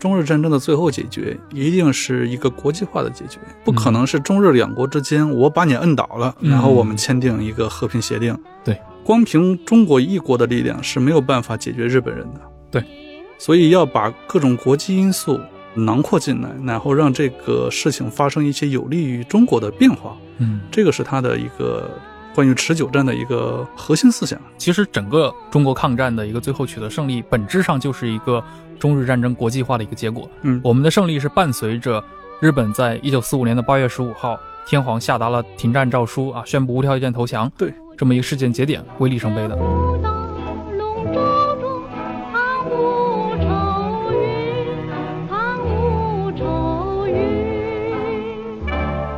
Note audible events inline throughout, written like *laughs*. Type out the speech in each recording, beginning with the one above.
中日战争的最后解决，一定是一个国际化的解决，不可能是中日两国之间我把你摁倒了，嗯然后我们签订一个和平协定。对，光凭中国一国的力量是没有办法解决日本人的。对，所以要把各种国际因素囊括进来，然后让这个事情发生一些有利于中国的变化，嗯，这个是他的一个关于持久战的一个核心思想。其实整个中国抗战的一个最后取得胜利，本质上就是一个中日战争国际化的一个结果。嗯我们的胜利是伴随着日本在一九四五年的八月十五号，天皇下达了停战诏书啊，宣布无条件投降，对这么一个事件节点为里程碑的。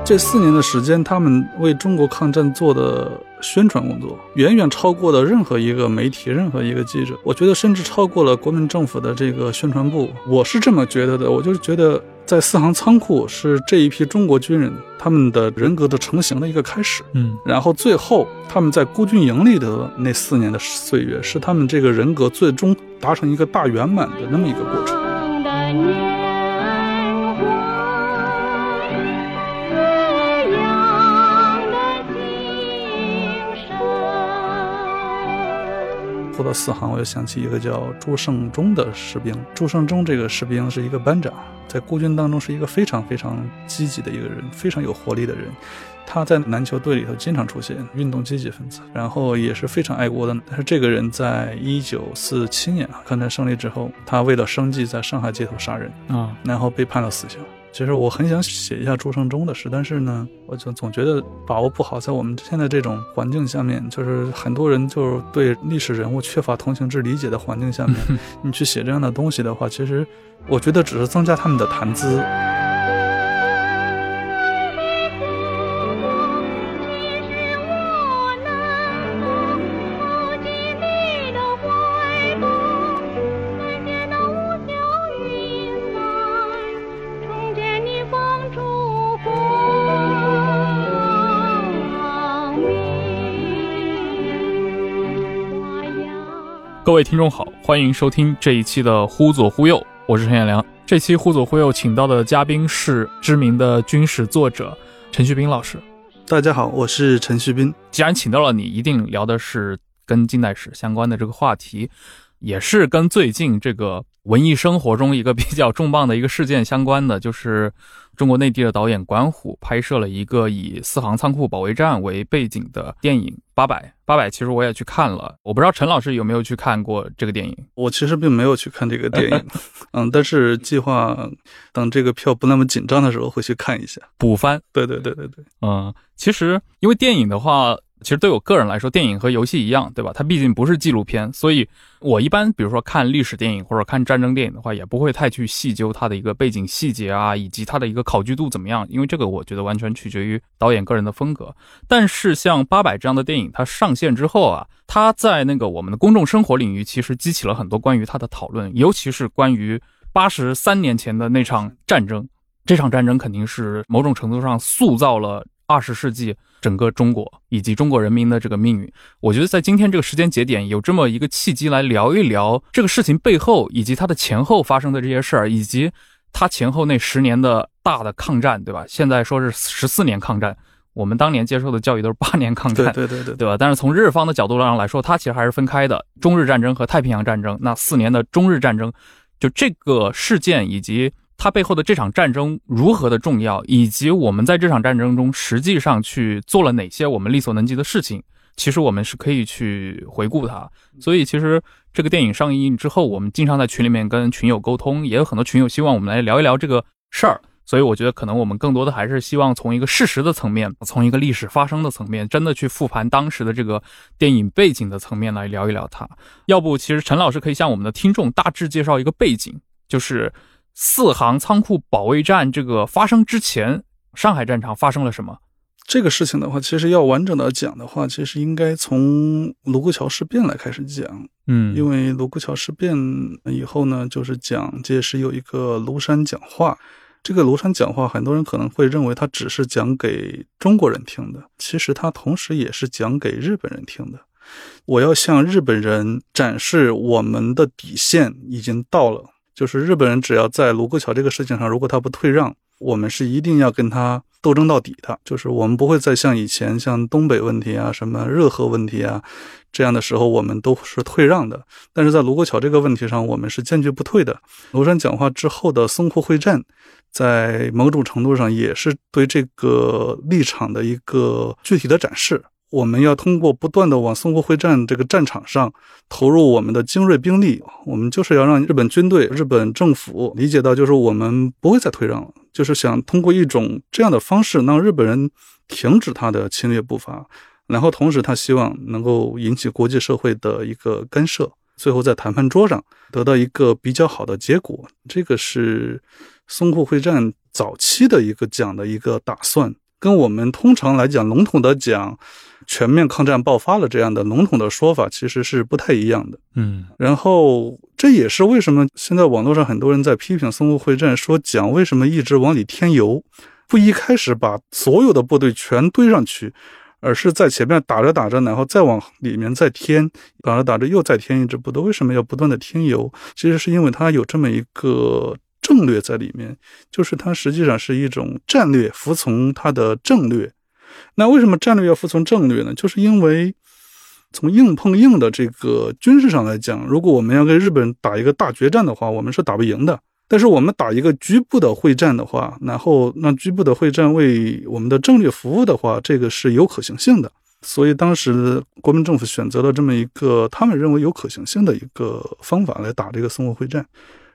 这四年的时间，他们为中国抗战做的宣传工作，远远超过了任何一个媒体、任何一个记者。我觉得，甚至超过了国民政府的这个宣传部。我是这么觉得的。我就是觉得，在四行仓库是这一批中国军人他们的人格的成型的一个开始。嗯然后最后，他们在孤军营里的那四年的岁月，是他们这个人格最终达成一个大圆满的那么一个过程。神。说到四行，我就想起一个叫朱胜忠的士兵。朱胜忠这个士兵是一个班长，在孤军当中是一个非常非常积极的一个人，非常有活力的人。他在篮球队里头经常出现，运动积极分子，然后也是非常爱国的。但是这个人在一九四七年啊抗战胜利之后，他为了生计在上海街头杀人，啊，然后被判了死刑。其实我很想写一下朱胜忠的事，但是呢，我就总觉得把握不好。在我们现在这种环境下面，就是很多人就是对历史人物缺乏同情之理解的环境下面，*laughs* 你去写这样的东西的话，其实我觉得只是增加他们的谈资。各位听众好，欢迎收听这一期的《忽左忽右》，我是陈彦良。这期《忽左忽右》请到的嘉宾是知名的军史作者陈旭斌老师。大家好，我是陈旭斌。既然请到了你，一定聊的是跟近代史相关的这个话题，也是跟最近这个文艺生活中一个比较重磅的一个事件相关的，就是中国内地的导演管虎拍摄了一个以四行仓库保卫战为背景的电影《八百》。八百其实我也去看了，我不知道陈老师有没有去看过这个电影。我其实并没有去看这个电影，*laughs* 嗯，但是计划等这个票不那么紧张的时候会去看一下。补番，对对对对对，嗯，其实因为电影的话，其实对我个人来说，电影和游戏一样，对吧？它毕竟不是纪录片，所以我一般比如说看历史电影或者看战争电影的话，也不会太去细究它的一个背景细节啊，以及它的一个考据度怎么样，因为这个我觉得完全取决于导演个人的风格。但是像《八百》这样的电影，它上线之后啊，它在那个我们的公众生活领域，其实激起了很多关于它的讨论，尤其是关于八十三年前的那场战争。这场战争肯定是某种程度上塑造了二十世纪整个中国以及中国人民的这个命运。我觉得在今天这个时间节点，有这么一个契机来聊一聊这个事情背后，以及它的前后发生的这些事儿，以及它前后那十年的大的抗战，对吧？现在说是十四年抗战，我们当年接受的教育都是八年抗战，对对对对对吧？但是从日方的角度上来说，它其实还是分开的。中日战争和太平洋战争，那四年的中日战争，就这个事件以及它背后的这场战争如何的重要，以及我们在这场战争中实际上去做了哪些我们力所能及的事情，其实我们是可以去回顾它。所以其实这个电影上映之后，我们经常在群里面跟群友沟通，也有很多群友希望我们来聊一聊这个事儿。所以我觉得，可能我们更多的还是希望从一个事实的层面，从一个历史发生的层面，真的去复盘当时的这个电影背景的层面来聊一聊它。要不，其实陈老师可以向我们的听众大致介绍一个背景，就是四行仓库保卫战这个发生之前，上海战场发生了什么？这个事情的话，其实要完整的讲的话，其实应该从卢沟桥事变来开始讲。嗯因为卢沟桥事变以后呢，就是蒋介石有一个庐山讲话。这个庐山讲话，很多人可能会认为他只是讲给中国人听的，其实他同时也是讲给日本人听的。我要向日本人展示我们的底线已经到了，就是日本人只要在卢沟桥这个事情上，如果他不退让，我们是一定要跟他斗争到底的。就是我们不会再像以前像东北问题啊、什么热河问题啊这样的时候，我们都是退让的。但是在卢沟桥这个问题上，我们是坚决不退的。庐山讲话之后的淞沪会战，在某种程度上也是对这个立场的一个具体的展示。我们要通过不断的往淞沪会战这个战场上投入我们的精锐兵力，我们就是要让日本军队、日本政府理解到，就是我们不会再退让了，就是想通过一种这样的方式，让日本人停止他的侵略步伐，然后同时他希望能够引起国际社会的一个干涉，最后在谈判桌上得到一个比较好的结果。这个是淞沪会战早期的一个讲的一个打算，跟我们通常来讲笼统的讲全面抗战爆发了这样的笼统的说法其实是不太一样的。嗯然后这也是为什么现在网络上很多人在批评淞沪会战，说蒋为什么一直往里添油，不一开始把所有的部队全堆上去，而是在前面打着打着，然后再往里面再添，打着打着又再添一支部队。为什么要不断的添油？其实是因为它有这么一个战略在里面，就是它实际上是一种战略服从它的战略。那为什么战略要服从政略呢？就是因为从硬碰硬的这个军事上来讲，如果我们要跟日本打一个大决战的话，我们是打不赢的。但是我们打一个局部的会战的话，然后让局部的会战为我们的战略服务的话，这个是有可行性的。所以当时国民政府选择了这么一个他们认为有可行性的一个方法来打这个淞沪会战。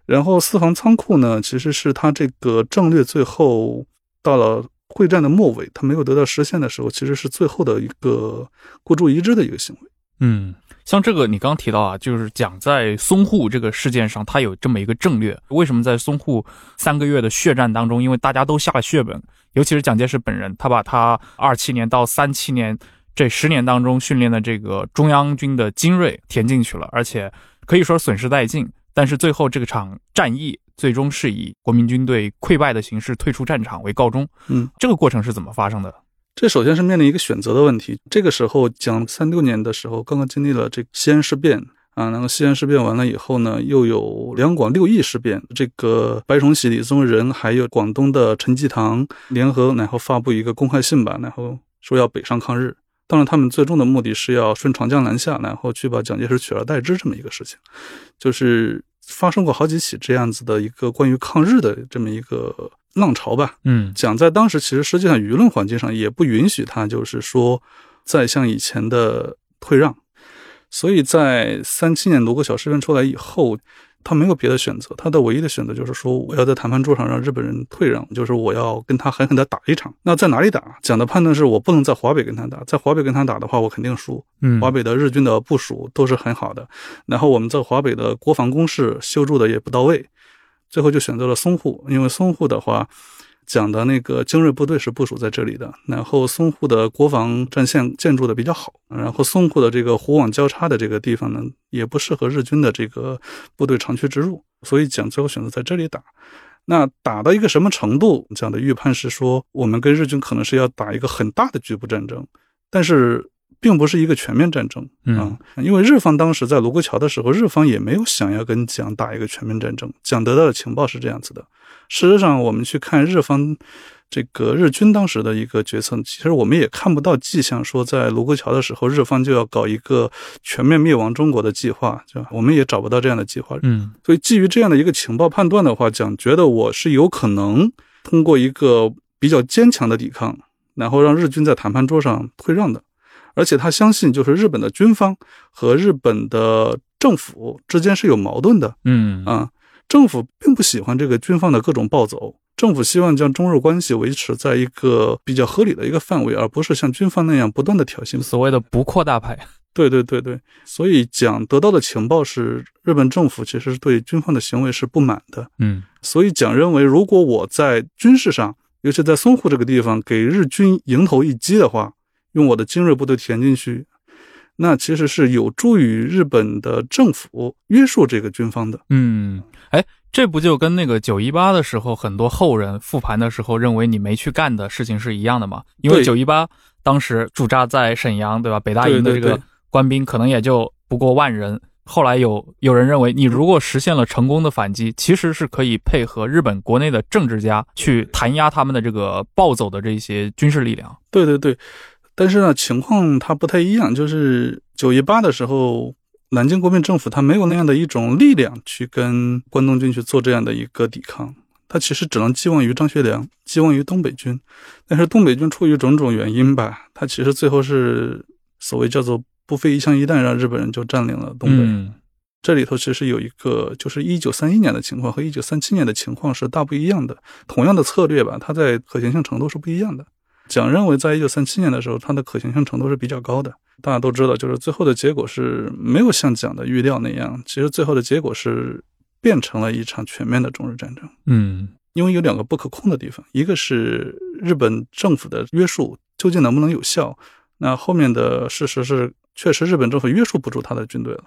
然后四行仓库呢，其实是他这个战略最后到了会战的末尾，他没有得到实现的时候，其实是最后的一个孤注一掷的一个行为。嗯，像这个你刚提到啊，就是讲在淞沪这个事件上，它有这么一个政略。为什么在淞沪三个月的血战当中，因为大家都下了血本，尤其是蒋介石本人，他把他二七年到三七年这十年当中训练的这个中央军的精锐填进去了，而且可以说损失殆尽。但是最后这个场战役最终是以国民军队溃败的形式退出战场为告终。嗯，这个过程是怎么发生的？这首先是面临一个选择的问题。这个时候，讲三六年的时候，刚刚经历了这西安事变啊，然后西安事变完了以后呢，又有两广六邑事变，这个白崇禧、李宗仁还有广东的陈济棠联合，然后发布一个公开信吧，然后说要北上抗日。当然，他们最终的目的是要顺长江南下，然后去把蒋介石取而代之这么一个事情，就是发生过好几起这样子的一个关于抗日的这么一个浪潮吧。嗯讲在当时其实实际上舆论环境上也不允许他就是说再像以前的退让，所以在三七年卢沟桥事变出来以后，他没有别的选择，他的唯一的选择就是说我要在谈判桌上让日本人退让，就是我要跟他狠狠的打一场。那在哪里打？蒋的判断是我不能在华北跟他打，在华北跟他打的话，我肯定输。嗯，华北的日军的部署都是很好的，然后我们在华北的国防工事修筑的也不到位，最后就选择了淞沪，因为淞沪的话，讲的那个精锐部队是部署在这里的，然后淞沪的国防战线建筑的比较好，然后淞沪的这个湖网交叉的这个地方呢，也不适合日军的这个部队长驱直入，所以蒋最后选择在这里打。那打到一个什么程度？讲的预判是说，我们跟日军可能是要打一个很大的局部战争，但是并不是一个全面战争啊、因为日方当时在卢沟桥的时候，日方也没有想要跟蒋打一个全面战争。蒋得到的情报是这样子的。事实上，我们去看日方这个日军当时的一个决策，其实我们也看不到迹象说在卢沟桥的时候，日方就要搞一个全面灭亡中国的计划，对吧？我们也找不到这样的计划。嗯所以基于这样的一个情报判断的话，蒋觉得我是有可能通过一个比较坚强的抵抗，然后让日军在谈判桌上退让的。而且他相信，就是日本的军方和日本的政府之间是有矛盾的嗯啊。政府并不喜欢这个军方的各种暴走，政府希望将中日关系维持在一个比较合理的一个范围，而不是像军方那样不断的挑衅。所谓的不扩大派。对对对对，所以蒋得到的情报是日本政府其实是对军方的行为是不满的，嗯所以蒋认为，如果我在军事上，尤其在淞沪这个地方给日军迎头一击的话，用我的精锐部队填进去，那其实是有助于日本的政府约束这个军方的。嗯，哎，这不就跟那个九一八的时候，很多后人复盘的时候认为你没去干的事情是一样的吗？因为九一八当时驻扎在沈阳，对吧？北大营的这个官兵可能也就不过万人。后来有有人认为，你如果实现了成功的反击，其实是可以配合日本国内的政治家去弹压他们的这个暴走的这些军事力量。对对对，但是呢，情况它不太一样，就是九一八的时候，南京国民政府它没有那样的一种力量去跟关东军去做这样的一个抵抗，它其实只能寄望于张学良，寄望于东北军。但是东北军出于种种原因吧，它其实最后是所谓叫做不费一枪一弹，让日本人就占领了东北。嗯这里头其实有一个，就是一九三一年的情况和一九三七年的情况是大不一样的。同样的策略吧，它在可行性程度是不一样的。蒋认为，在一九三七年的时候，它的可行性程度是比较高的。大家都知道，就是最后的结果是没有像蒋的预料那样，其实最后的结果是变成了一场全面的中日战争。嗯因为有两个不可控的地方，一个是日本政府的约束究竟能不能有效，那后面的事实是，确实日本政府约束不住他的军队了，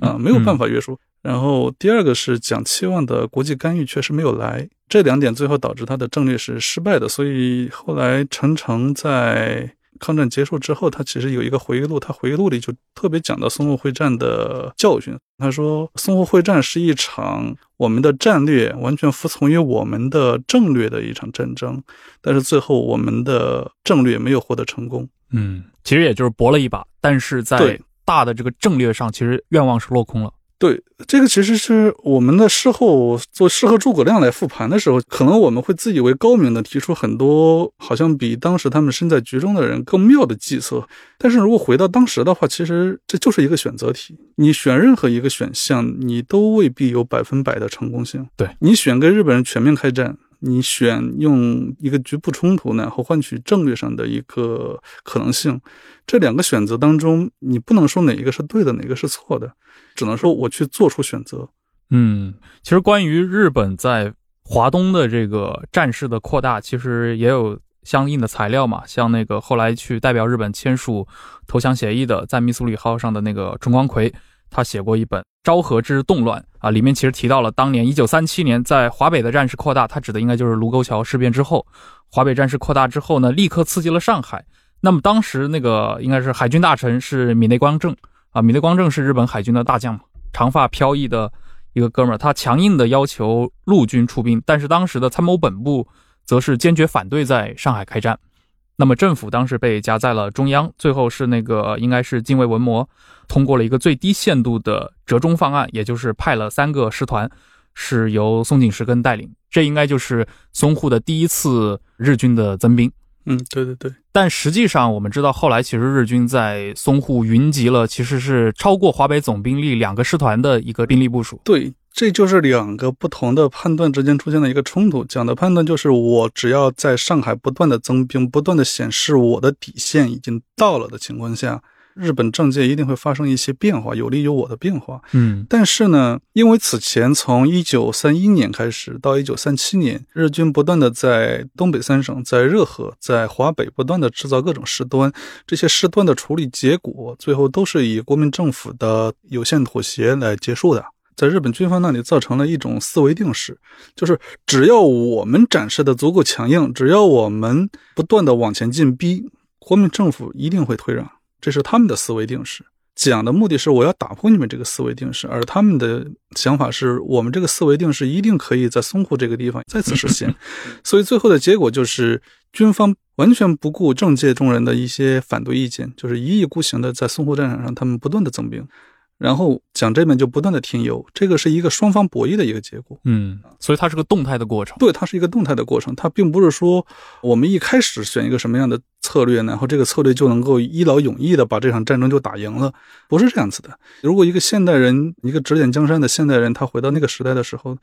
*laughs* 啊，没有办法约束。然后第二个是蒋期望的国际干预确实没有来，这两点最后导致他的战略是失败的。所以后来陈诚在抗战结束之后，他其实有一个回忆录，他回忆录里就特别讲到淞沪会战的教训。他说，淞沪会战是一场我们的战略完全服从于我们的政略的一场战争，但是最后我们的政略没有获得成功。嗯，其实也就是搏了一把，但是在对大的这个战略上，其实愿望是落空了。对，这个其实是我们的事后做事后诸葛亮来复盘的时候，可能我们会自以为高明的提出很多好像比当时他们身在局中的人更妙的计策。但是如果回到当时的话，其实这就是一个选择题，你选任何一个选项，你都未必有百分百的成功性。对你选跟日本人全面开战。你选用一个局部冲突，呢后换取战略上的一个可能性，这两个选择当中，你不能说哪一个是对的，哪个是错的，只能说我去做出选择。嗯，其实关于日本在华东的这个战事的扩大，其实也有相应的材料嘛，像那个后来去代表日本签署投降协议的，在密苏里号上的那个春光葵，他写过一本《昭和之动乱》啊，里面其实提到了当年一九三七年在华北的战事扩大，他指的应该就是卢沟桥事变之后，华北战事扩大之后呢，立刻刺激了上海。那么当时那个应该是海军大臣是米内光政啊，米内光政是日本海军的大将嘛，长发飘逸的一个哥们儿，他强硬的要求陆军出兵，但是当时的参谋本部则是坚决反对在上海开战。那么政府当时被夹在了中央，最后是那个应该是近卫文磨通过了一个最低限度的折中方案，也就是派了三个师团，是由松井石根带领，这应该就是淞沪的第一次日军的增兵。嗯，对对对，但实际上，我们知道后来其实日军在淞沪云集了，其实是超过华北总兵力两个师团的一个兵力部署。对，这就是两个不同的判断之间出现的一个冲突。讲的判断就是，我只要在上海不断的增兵，不断的显示我的底线已经到了的情况下，日本政界一定会发生一些变化，有利于我的变化。嗯但是呢，因为此前从一九三一年开始到一九三七年，日军不断的在东北三省、在热河、在华北不断的制造各种事端，这些事端的处理结果，最后都是以国民政府的有限妥协来结束的。在日本军方那里造成了一种思维定式，就是只要我们展示的足够强硬，只要我们不断的往前进逼，国民政府一定会退让，这是他们的思维定式。讲的目的是我要打破你们这个思维定式，而他们的想法是我们这个思维定式一定可以在淞沪这个地方再次实现，*laughs* 所以最后的结果就是军方完全不顾政界中人的一些反对意见，就是一意孤行的在淞沪战场上他们不断的增兵，然后蒋这边就不断的添油，这个是一个双方博弈的一个结果。嗯，所以它是个动态的过程。对，它是一个动态的过程，它并不是说我们一开始选一个什么样的策略，然后这个策略就能够一劳永逸的把这场战争就打赢了，不是这样子的。如果一个现代人，一个指点江山的现代人，他回到那个时代的时候，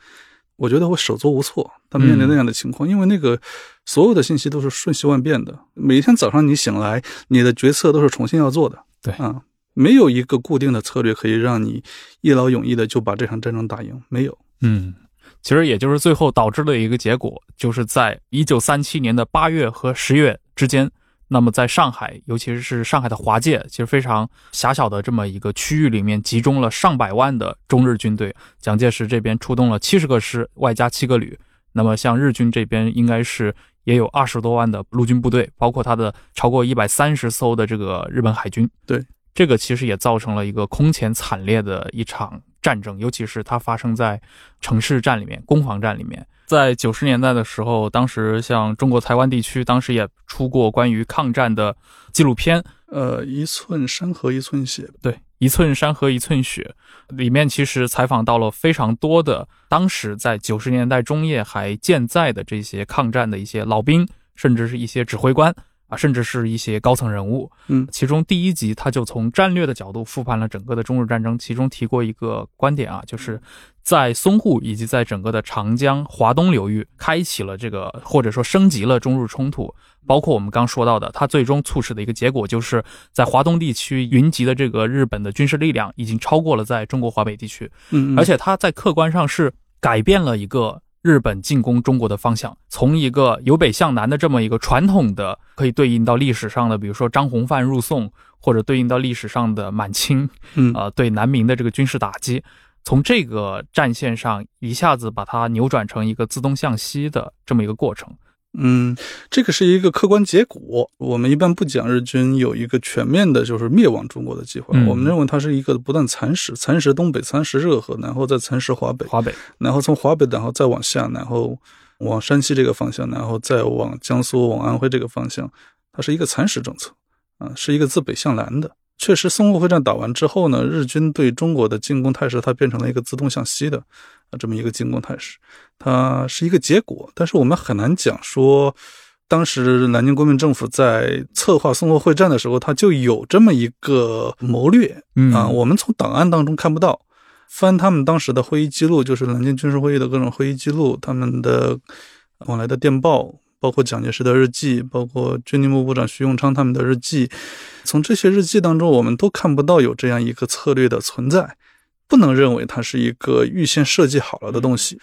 我觉得会手足无措。他面临那样的情况，因为那个所有的信息都是瞬息万变的，每一天早上你醒来，你的决策都是重新要做的。对啊。没有一个固定的策略可以让你一劳永逸的就把这场战争打赢，没有。嗯，其实也就是最后导致的一个结果，就是在一九三七年的八月和十月之间，那么在上海，尤其是上海的华界，其实非常狭小的这么一个区域里面，集中了上百万的中日军队。蒋介石这边出动了七十个师，外加七个旅。那么像日军这边，应该是也有二十多万的陆军部队，包括他的超过一百三十艘的这个日本海军。对，这个其实也造成了一个空前惨烈的一场战争，尤其是它发生在城市战里面、攻防战里面。在九十年代的时候，当时像中国台湾地区，当时也出过关于抗战的纪录片，呃，一寸山河一寸血，对，一寸山河一寸血，里面其实采访到了非常多的当时在九十年代中叶还健在的这些抗战的一些老兵，甚至是一些指挥官啊，甚至是一些高层人物。嗯其中第一集他就从战略的角度复盘了整个的中日战争，其中提过一个观点啊，就是在淞沪以及在整个的长江、华东流域开启了这个或者说升级了中日冲突。包括我们刚说到的，它最终促使的一个结果，就是在华东地区云集的这个日本的军事力量已经超过了在中国华北地区，嗯，嗯而且它在客观上是改变了一个日本进攻中国的方向，从一个由北向南的这么一个传统的，可以对应到历史上的，比如说张弘范入宋，或者对应到历史上的满清，嗯呃，对南明的这个军事打击，从这个战线上一下子把它扭转成一个自东向西的这么一个过程。嗯，这个是一个客观结果。我们一般不讲日军有一个全面的，就是灭亡中国的计划。嗯我们认为它是一个不断蚕食，蚕食东北，蚕食热河，然后再蚕食华北，华北，然后从华北，然后再往下，然后往山西这个方向，然后再往江苏、往安徽这个方向，它是一个蚕食政策，啊，是一个自北向南的。确实，淞沪会战打完之后呢，日军对中国的进攻态势，它变成了一个自东向西的啊这么一个进攻态势，它是一个结果。但是我们很难讲说，当时南京国民政府在策划淞沪会战的时候，它就有这么一个谋略，嗯啊，我们从档案当中看不到。翻他们当时的会议记录，就是南京军事会议的各种会议记录，他们的往来的电报，包括蒋介石的日记，包括军令部部长徐永昌他们的日记，从这些日记当中，我们都看不到有这样一个策略的存在，不能认为它是一个预先设计好了的东西。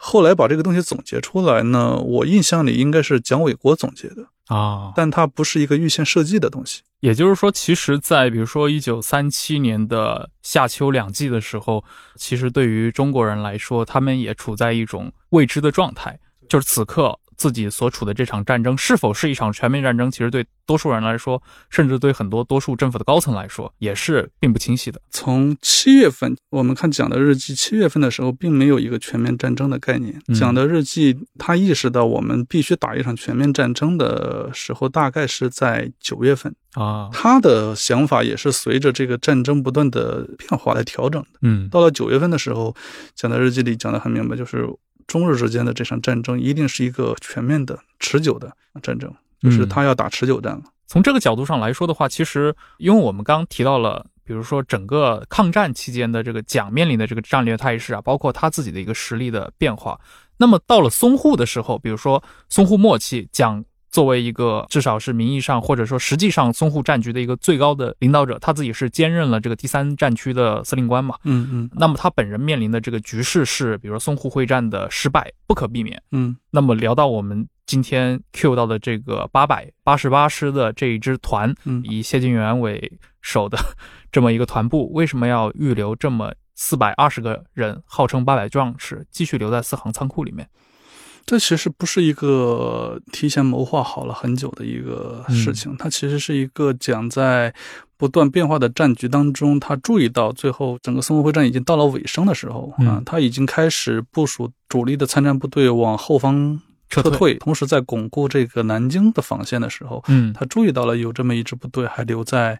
后来把这个东西总结出来呢，我印象里应该是蒋纬国总结的，啊，但它不是一个预先设计的东西。也就是说，其实，在比如说一九三七年的夏秋两季的时候，其实对于中国人来说，他们也处在一种未知的状态，就是此刻自己所处的这场战争是否是一场全面战争，其实对多数人来说，甚至对很多多数政府的高层来说，也是并不清晰的。从七月份，我们看蒋的日记，七月份的时候并没有一个全面战争的概念。嗯蒋的日记，他意识到我们必须打一场全面战争的时候，大概是在九月份。啊，他的想法也是随着这个战争不断的变化来调整的。嗯到了九月份的时候，蒋的日记里讲的很明白，就是中日之间的这场战争一定是一个全面的、持久的战争，就是他要打持久战了。从这个角度上来说的话，其实因为我们刚刚提到了，比如说整个抗战期间的这个蒋面临的这个战略态势啊，包括他自己的一个实力的变化。那么到了淞沪的时候，比如说淞沪末期，蒋作为一个至少是名义上或者说实际上淞沪战局的一个最高的领导者，他自己是兼任了这个第三战区的司令官嘛。嗯嗯那么他本人面临的这个局势是，比如说淞沪会战的失败不可避免。嗯那么聊到我们今天 Q 到的这个八百八十八师的这一支团，嗯以谢晋元为首的这么一个团部，为什么要预留这么四百二十个人，号称八百壮士，继续留在四行仓库里面？这其实不是一个提前谋划好了很久的一个事情，它其实是一个讲在不断变化的战局当中，他注意到最后整个淞沪会战已经到了尾声的时候啊嗯，他已经开始部署主力的参战部队往后方撤退撤退，同时在巩固这个南京的防线的时候，嗯他注意到了有这么一支部队还留在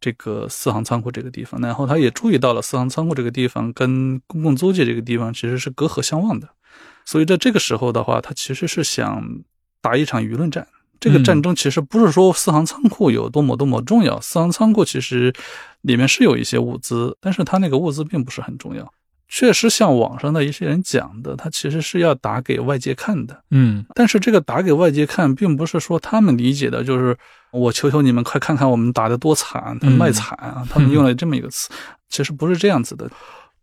这个四行仓库这个地方，然后他也注意到了四行仓库这个地方跟公共租界这个地方其实是隔河相望的，所以在这个时候的话，他其实是想打一场舆论战。这个战争其实不是说四行仓库有多么多么重要，四行仓库其实里面是有一些物资，但是他那个物资并不是很重要。确实像网上的一些人讲的，他其实是要打给外界看的。嗯但是这个打给外界看，并不是说他们理解的就是我求求你们快看看我们打得多惨，他嗯卖惨啊，他们用了这么一个词，其实不是这样子的。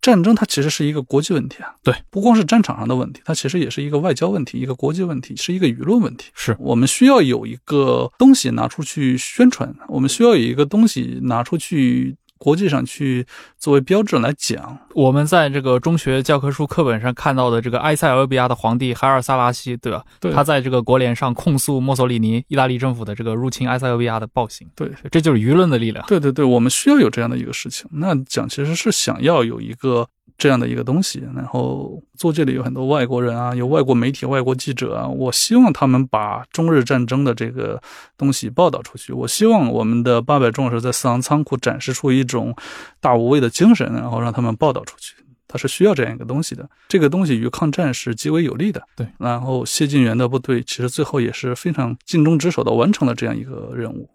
战争它其实是一个国际问题啊，对，不光是战场上的问题，它其实也是一个外交问题，一个国际问题，是一个舆论问题。是。我们需要有一个东西拿出去宣传，我们需要有一个东西拿出去国际上去作为标准来讲。我们在这个中学教科书课本上看到的这个埃塞俄比亚的皇帝海尔萨拉西，对吧？对他在这个国联上控诉墨索里尼意大利政府的这个入侵埃塞俄比亚的暴行，对，这就是舆论的力量。对对对，我们需要有这样的一个事情。那讲其实是想要有一个这样的一个东西，然后做这里有很多外国人啊，有外国媒体、外国记者啊，我希望他们把中日战争的这个东西报道出去。我希望我们的八百壮士在四行仓库展示出一种大无畏的精神，然后让他们报道出去。他是需要这样一个东西的，这个东西与抗战是极为有利的。对，然后谢晋元的部队其实最后也是非常尽忠职守的完成了这样一个任务。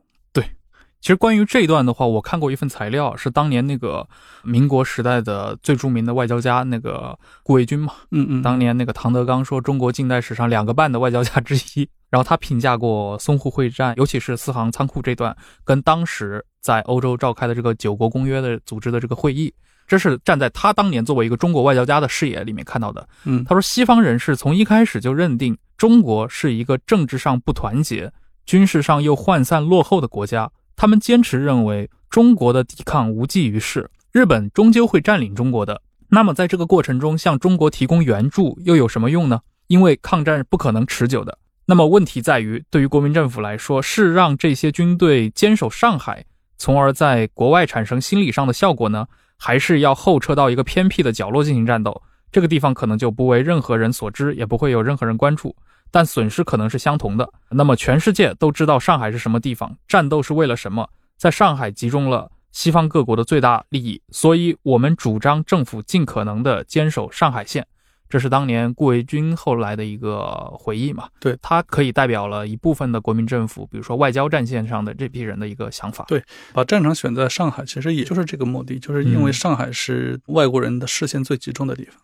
其实关于这一段的话，我看过一份材料，是当年那个民国时代的最著名的外交家那个顾维钧嘛。嗯嗯，当年那个唐德刚说中国近代史上两个半的外交家之一，然后他评价过淞沪会战，尤其是四行仓库这段，跟当时在欧洲召开的这个九国公约的组织的这个会议，这是站在他当年作为一个中国外交家的视野里面看到的。嗯，他说，西方人士从一开始就认定中国是一个政治上不团结、军事上又涣散落后的国家。他们坚持认为中国的抵抗无济于事，日本终究会占领中国的。那么在这个过程中，向中国提供援助又有什么用呢？因为抗战不可能持久的。那么问题在于，对于国民政府来说，是让这些军队坚守上海，从而在国外产生心理上的效果呢，还是要后撤到一个偏僻的角落进行战斗？这个地方可能就不为任何人所知，也不会有任何人关注，但损失可能是相同的。那么全世界都知道上海是什么地方，战斗是为了什么？在上海集中了西方各国的最大利益，所以我们主张政府尽可能的坚守上海线。这是当年顾维钧后来的一个回忆嘛？对他可以代表了一部分的国民政府，比如说外交战线上的这批人的一个想法。对把战场选在上海，其实也就是这个目的，就是因为嗯上海是外国人的视线最集中的地方。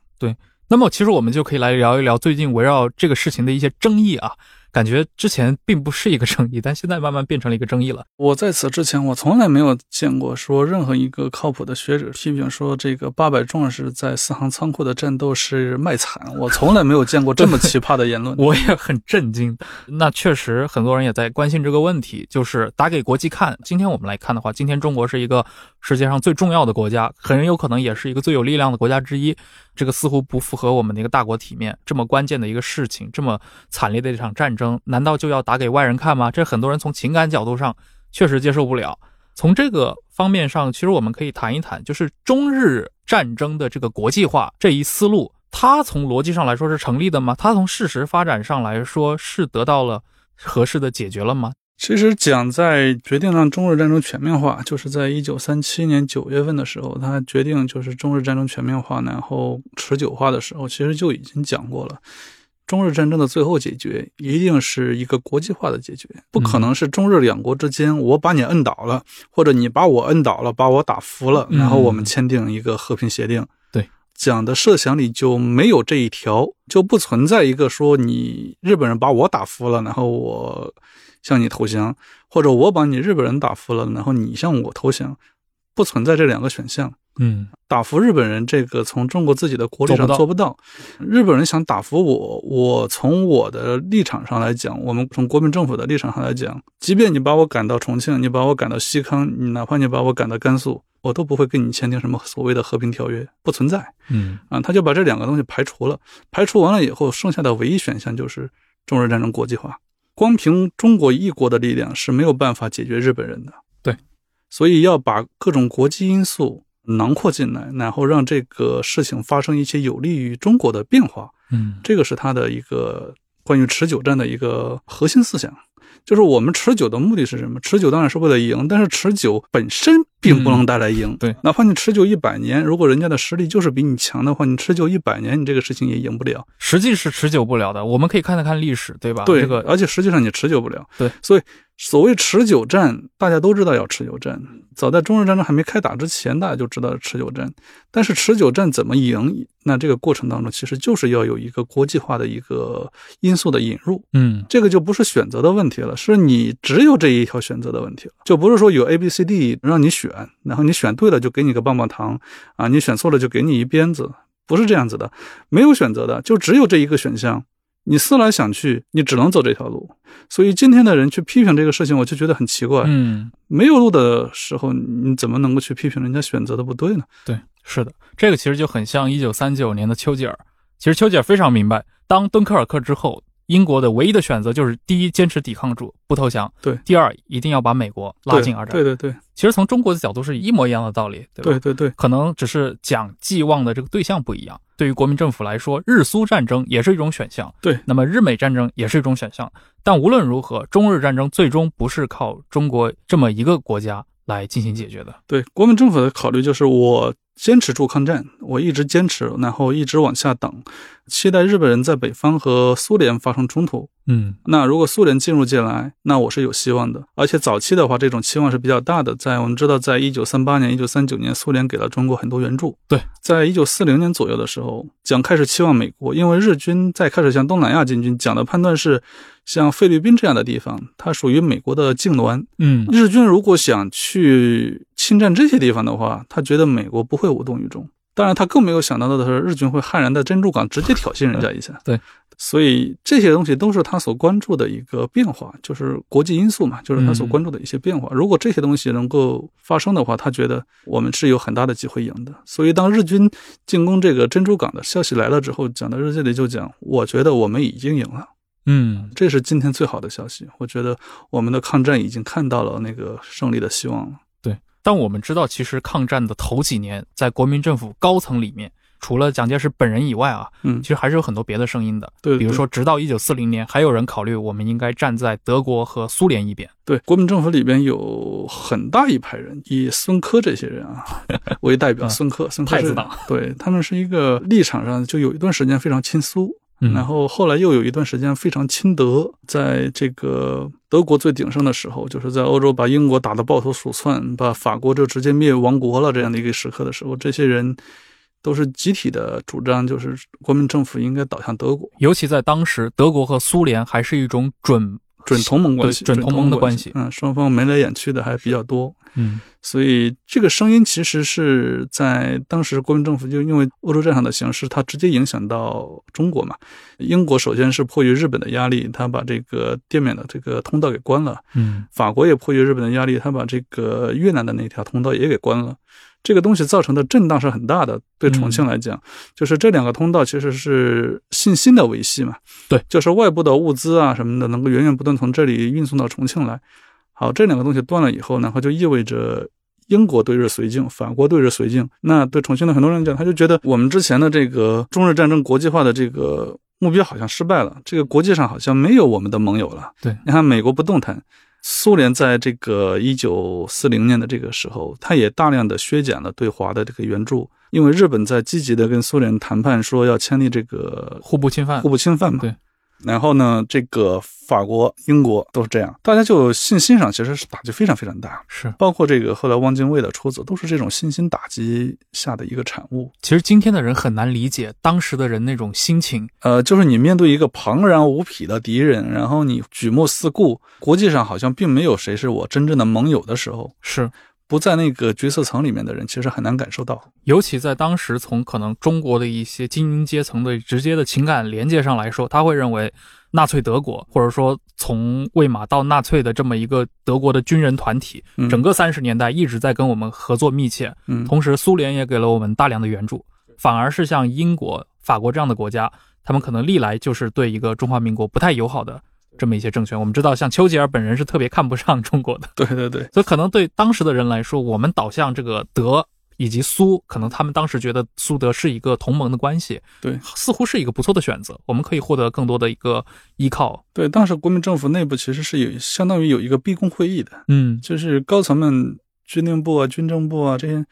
那么，其实我们就可以来聊一聊最近围绕这个事情的一些争议啊。感觉之前并不是一个争议，但现在慢慢变成了一个争议了。我在此之前，我从来没有见过说任何一个靠谱的学者批评说这个八百壮士在四行仓库的战斗是卖惨，我从来没有见过这么奇葩的言论。*laughs* 我也很震惊。那确实，很多人也在关心这个问题，就是打给国际看。今天我们来看的话，今天中国是一个世界上最重要的国家，很有可能也是一个最有力量的国家之一。这个似乎不符合我们的一个大国体面。这么关键的一个事情，这么惨烈的一场战争，难道就要打给外人看吗？这很多人从情感角度上确实接受不了。从这个方面上，其实我们可以谈一谈，就是中日战争的这个国际化这一思路，它从逻辑上来说是成立的吗？它从事实发展上来说是得到了合适的解决了吗？其实蒋在决定让中日战争全面化，就是在一九三七年九月份的时候，他决定就是中日战争全面化，然后持久化的时候，其实就已经讲过了。中日战争的最后解决一定是一个国际化的解决，不可能是中日两国之间我把你摁倒了，或者你把我摁倒了，把我打服了，嗯然后我们签订一个和平协定。对，讲的设想里就没有这一条，就不存在一个说你日本人把我打服了，然后我向你投降，或者我把你日本人打服了，然后你向我投降，不存在这两个选项。嗯打服日本人，这个从中国自己的国力上做做不到。日本人想打服我，我从我的立场上来讲，我们从国民政府的立场上来讲，即便你把我赶到重庆，你把我赶到西康，你哪怕你把我赶到甘肃，我都不会跟你签订什么所谓的和平条约，不存在嗯啊。他就把这两个东西排除了，排除完了以后，剩下的唯一选项就是中日战争国际化。光凭中国一国的力量是没有办法解决日本人的。对，所以要把各种国际因素囊括进来，然后让这个事情发生一些有利于中国的变化，嗯这个是他的一个关于持久战的一个核心思想。就是我们持久的目的是什么？持久当然是为了赢，但是持久本身并不能带来赢。嗯对哪怕你持久一百年，如果人家的实力就是比你强的话，你持久一百年，你这个事情也赢不了。实际是持久不了的。我们可以看了看历史，对吧？对，这个而且实际上你持久不了。对，所以所谓持久战，大家都知道要持久战。早在中日战争还没开打之前，大家就知道持久战。但是持久战怎么赢？那这个过程当中，其实就是要有一个国际化的一个因素的引入。嗯这个就不是选择的问题了，是你只有这一条选择的问题了，就不是说有 A、B、C、D 让你选，然后你选对了就给你个棒棒糖啊，你选错了就给你一鞭子，不是这样子的，没有选择的，就只有这一个选项。你思来想去，你只能走这条路。所以今天的人去批评这个事情，我就觉得很奇怪。嗯，没有路的时候，你怎么能够去批评人家选择的不对呢？对，是的，这个其实就很像一九三九年的丘吉尔。其实丘吉尔非常明白，当敦刻尔克之后，英国的唯一的选择就是第一，坚持抵抗住，不投降；对第二，一定要把美国拉进二战。对对对其实从中国的角度是一模一样的道理，对吧？对对对可能只是讲寄望的这个对象不一样。对于国民政府来说，日苏战争也是一种选项，对那么日美战争也是一种选项。但无论如何，中日战争最终不是靠中国这么一个国家来进行解决的。对，国民政府的考虑就是我坚持住抗战，我一直坚持，然后一直往下等，期待日本人在北方和苏联发生冲突。嗯那如果苏联进入进来，那我是有希望的。而且早期的话，这种期望是比较大的。在我们知道，在一九三八年、一九三九年，苏联给了中国很多援助。对，在一九四零年左右的时候，蒋开始期望美国，因为日军在开始向东南亚进军，蒋的判断是，像菲律宾这样的地方，它属于美国的境峦。嗯日军如果想去侵占这些地方的话，他觉得美国不会无动于衷。当然，他更没有想到的是，日军会悍然在珍珠港直接挑衅人家一下。对，所以这些东西都是他所关注的一个变化，就是国际因素嘛，就是他所关注的一些变化。如果这些东西能够发生的话，他觉得我们是有很大的机会赢的。所以，当日军进攻这个珍珠港的消息来了之后，讲到日记里就讲，我觉得我们已经赢了。嗯这是今天最好的消息。我觉得我们的抗战已经看到了那个胜利的希望了。但我们知道，其实抗战的头几年，在国民政府高层里面，除了蒋介石本人以外啊，嗯其，实还是有很多别的声音的。对，比如说，直到一九四零年，还有人考虑我们应该站在德国和苏联一边。对，国民政府里边有很大一派人，以孙科这些人啊为代表。*laughs* 嗯孙科，孙科是太子党，对他们是一个立场上就有一段时间非常亲苏，嗯然后后来又有一段时间非常亲德。在这个德国最鼎盛的时候，就是在欧洲把英国打得抱头鼠窜，把法国就直接灭亡国了这样的一个时刻的时候，这些人都是集体的主张，就是国民政府应该倒向德国。尤其在当时，德国和苏联还是一种准准同盟关系，准同盟的关系。嗯，双方眉来眼去的还比较多，嗯。所以这个声音其实是在当时国民政府就因为欧洲战场的形势，它直接影响到中国嘛。英国首先是迫于日本的压力，他把这个滇缅的这个通道给关了；嗯。法国也迫于日本的压力，他把这个越南的那条通道也给关了。这个东西造成的震荡是很大的，对重庆来讲，就是这两个通道其实是信心的维系嘛。对，就是外部的物资啊什么的能够源源不断从这里运送到重庆来。好，这两个东西断了以后，然后就意味着英国对日绥靖，法国对日绥靖。那对重庆的很多人讲，他就觉得我们之前的这个中日战争国际化的这个目标好像失败了，这个国际上好像没有我们的盟友了。对，你看美国不动弹，苏联在这个一九四零年的这个时候，它也大量的削减了对华的这个援助，因为日本在积极的跟苏联谈判，说要签订这个互不侵犯互。不侵犯嘛。对。然后呢，这个法国、英国都是这样，大家就信心上其实是打击非常非常大，是，包括这个后来汪精卫的出走，都是这种信心打击下的一个产物。其实今天的人很难理解当时的人那种心情。呃，就是你面对一个庞然无匹的敌人，然后你举目四顾，国际上好像并没有谁是我真正的盟友的时候，是，不在那个决策层里面的人，其实很难感受到。尤其在当时，从可能中国的一些精英阶层的直接的情感连接上来说，他会认为纳粹德国，或者说从魏玛到纳粹的这么一个德国的军人团体，嗯整个三十年代一直在跟我们合作密切，嗯，同时苏联也给了我们大量的援助，反而是像英国、法国这样的国家，他们可能历来就是对一个中华民国不太友好的这么一些政权。我们知道，像丘吉尔本人是特别看不上中国的，*laughs* 对对对，所以可能对当时的人来说，我们倒向这个德。以及苏，可能他们当时觉得苏德是一个同盟的关系，对似乎是一个不错的选择，我们可以获得更多的一个依靠。对，当时国民政府内部其实是有相当于有一个闭宫会议的，嗯就是高层们。军令部啊、军政部啊这些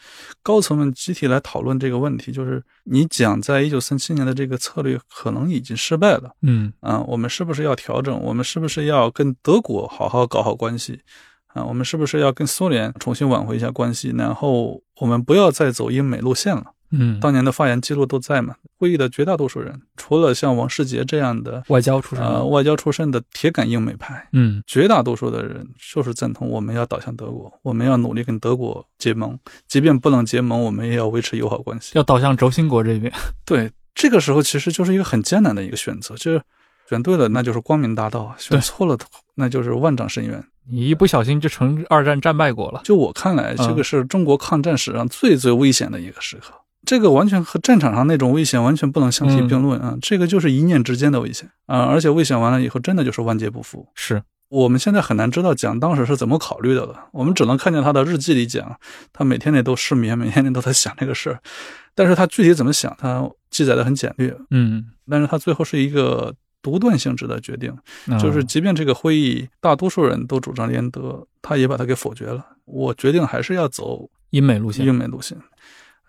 高层们集体来讨论这个问题，就是你讲在一九三七年的这个策略可能已经失败了，嗯啊，我们是不是要调整？我们是不是要跟德国好好搞好关系？啊，我们是不是要跟苏联重新挽回一下关系？然后我们不要再走英美路线了。嗯，当年的发言记录都在嘛？会议的绝大多数人，除了像王世杰这样的外交出身啊，呃外交出身的铁杆英美派，嗯绝大多数的人就是赞同我们要倒向德国，我们要努力跟德国结盟，即便不能结盟，我们也要维持友好关系。要倒向轴心国这边。*laughs* 对，这个时候其实就是一个很艰难的一个选择，就是选对了那就是光明大道，选错了那就是万丈深渊。你一不小心就成二战战败国了。就我看来，嗯这个是中国抗战史上最最危险的一个时刻。这个完全和战场上那种危险完全不能相提并论啊！这个就是一念之间的危险啊！而且危险完了以后，真的就是万劫不复。是，我们现在很难知道蒋当时是怎么考虑的了，我们只能看见他的日记里讲，他每天里都失眠，每天里都在想这个事儿，但是他具体怎么想，他记载的很简略，嗯，但是他最后是一个独断性质的决定，就是嗯即便这个会议大多数人都主张联德，他也把它给否决了。我决定还是要走英美路线。英美路线。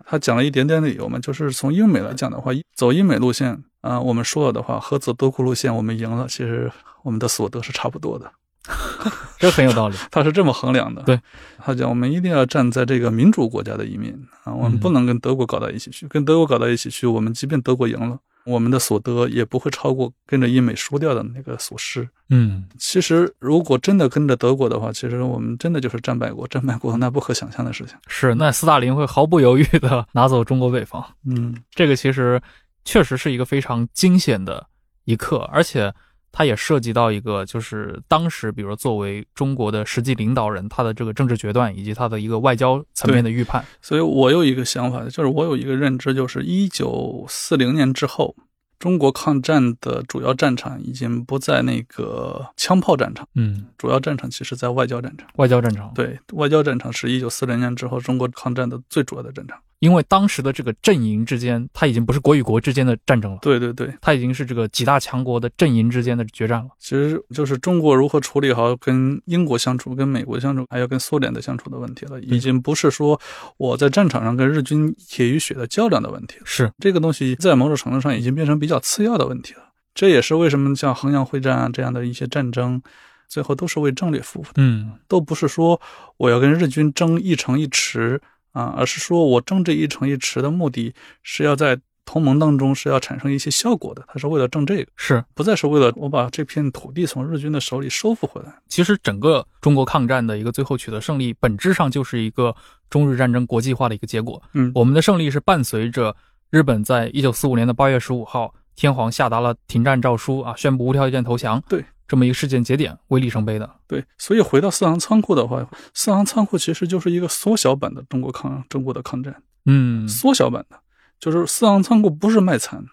他讲了一点点理由嘛，就是从英美来讲的话，走英美路线啊、我们说了的话和走德国路线，我们赢了，其实我们的所得是差不多的。*laughs* 这很有道理。*laughs* 他是这么衡量的。对，他讲我们一定要站在这个民主国家的一面啊，我们嗯不能跟德国搞到一起去。跟德国搞到一起去，我们即便德国赢了，我们的所得也不会超过跟着英美输掉的那个所失。嗯，其实，如果真的跟着德国的话，其实我们真的就是战败国，战败国那不可想象的事情。是。那斯大林会毫不犹豫的拿走中国北方，嗯，这个其实确实是一个非常惊险的一刻，而且它也涉及到一个，就是当时，比如作为中国的实际领导人，他的这个政治决断以及他的一个外交层面的预判。所以我有一个想法，就是我有一个认知，就是一九四零年之后，中国抗战的主要战场已经不在那个枪炮战场，嗯，主要战场其实在外交战场。外交战场。，对，外交战场是一九四零年之后中国抗战的最主要的战场。因为当时的这个阵营之间，它已经不是国与国之间的战争了，对对对，它已经是这个几大强国的阵营之间的决战了。其实就是中国如何处理好跟英国相处、跟美国相处，还有跟苏联的相处的问题了，已经不是说我在战场上跟日军铁与血的较量的问题了。是，这个东西在某种程度上已经变成比较次要的问题了。这也是为什么像衡阳会战啊这样的一些战争，最后都是为战略服务的，嗯，都不是说我要跟日军争一城一池啊，而是说我争这一城一池的目的是要在同盟当中是要产生一些效果的，他是为了争这个，是。不再是为了我把这片土地从日军的手里收复回来。其实整个中国抗战的一个最后取得胜利，本质上就是一个中日战争国际化的一个结果。嗯我们的胜利是伴随着日本在一九四五年的八月十五号，天皇下达了停战诏书啊，宣布无条件投降。对，这么一个事件节点为里程碑的。对，所以回到四行仓库的话，四行仓库其实就是一个缩小版的中国抗中国的抗战。嗯，缩小版的，就是四行仓库不是卖惨，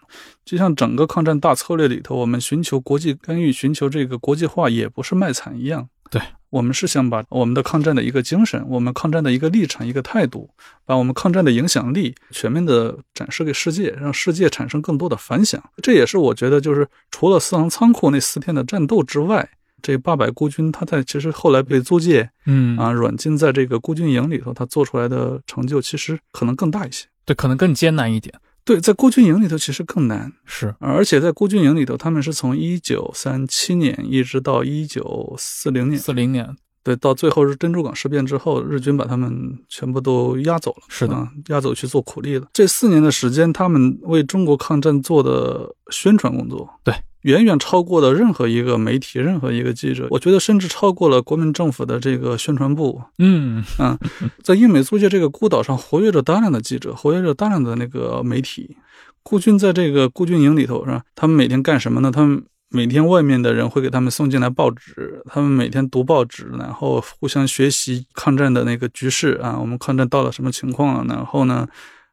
就像整个抗战大策略里头，我们寻求国际干预、寻求这个国际化，也不是卖惨一样。对，我们是想把我们的抗战的一个精神，我们抗战的一个立场、一个态度，把我们抗战的影响力全面的展示给世界，让世界产生更多的反响。这也是我觉得，就是除了四行仓库那四天的战斗之外。这八百孤军，他在其实后来被租界嗯啊软禁在这个孤军营里头，他做出来的成就其实可能更大一些。对，可能更艰难一点。对，在孤军营里头其实更难，是，而且在孤军营里头，他们是从一九三七年一直到一九四零年，四零年，对，到最后是珍珠港事变之后，日军把他们全部都押走了，是的啊，押走去做苦力了。这四年的时间，他们为中国抗战做的宣传工作，对，远远超过了任何一个媒体、任何一个记者，我觉得甚至超过了国民政府的这个宣传部。嗯，啊，在英美租界这个孤岛上，活跃着大量的记者，活跃着大量的那个媒体。孤军在这个孤军营里头，是吧？他们每天干什么呢？他们每天外面的人会给他们送进来报纸，他们每天读报纸，然后互相学习抗战的那个局势啊，我们抗战到了什么情况了？然后呢，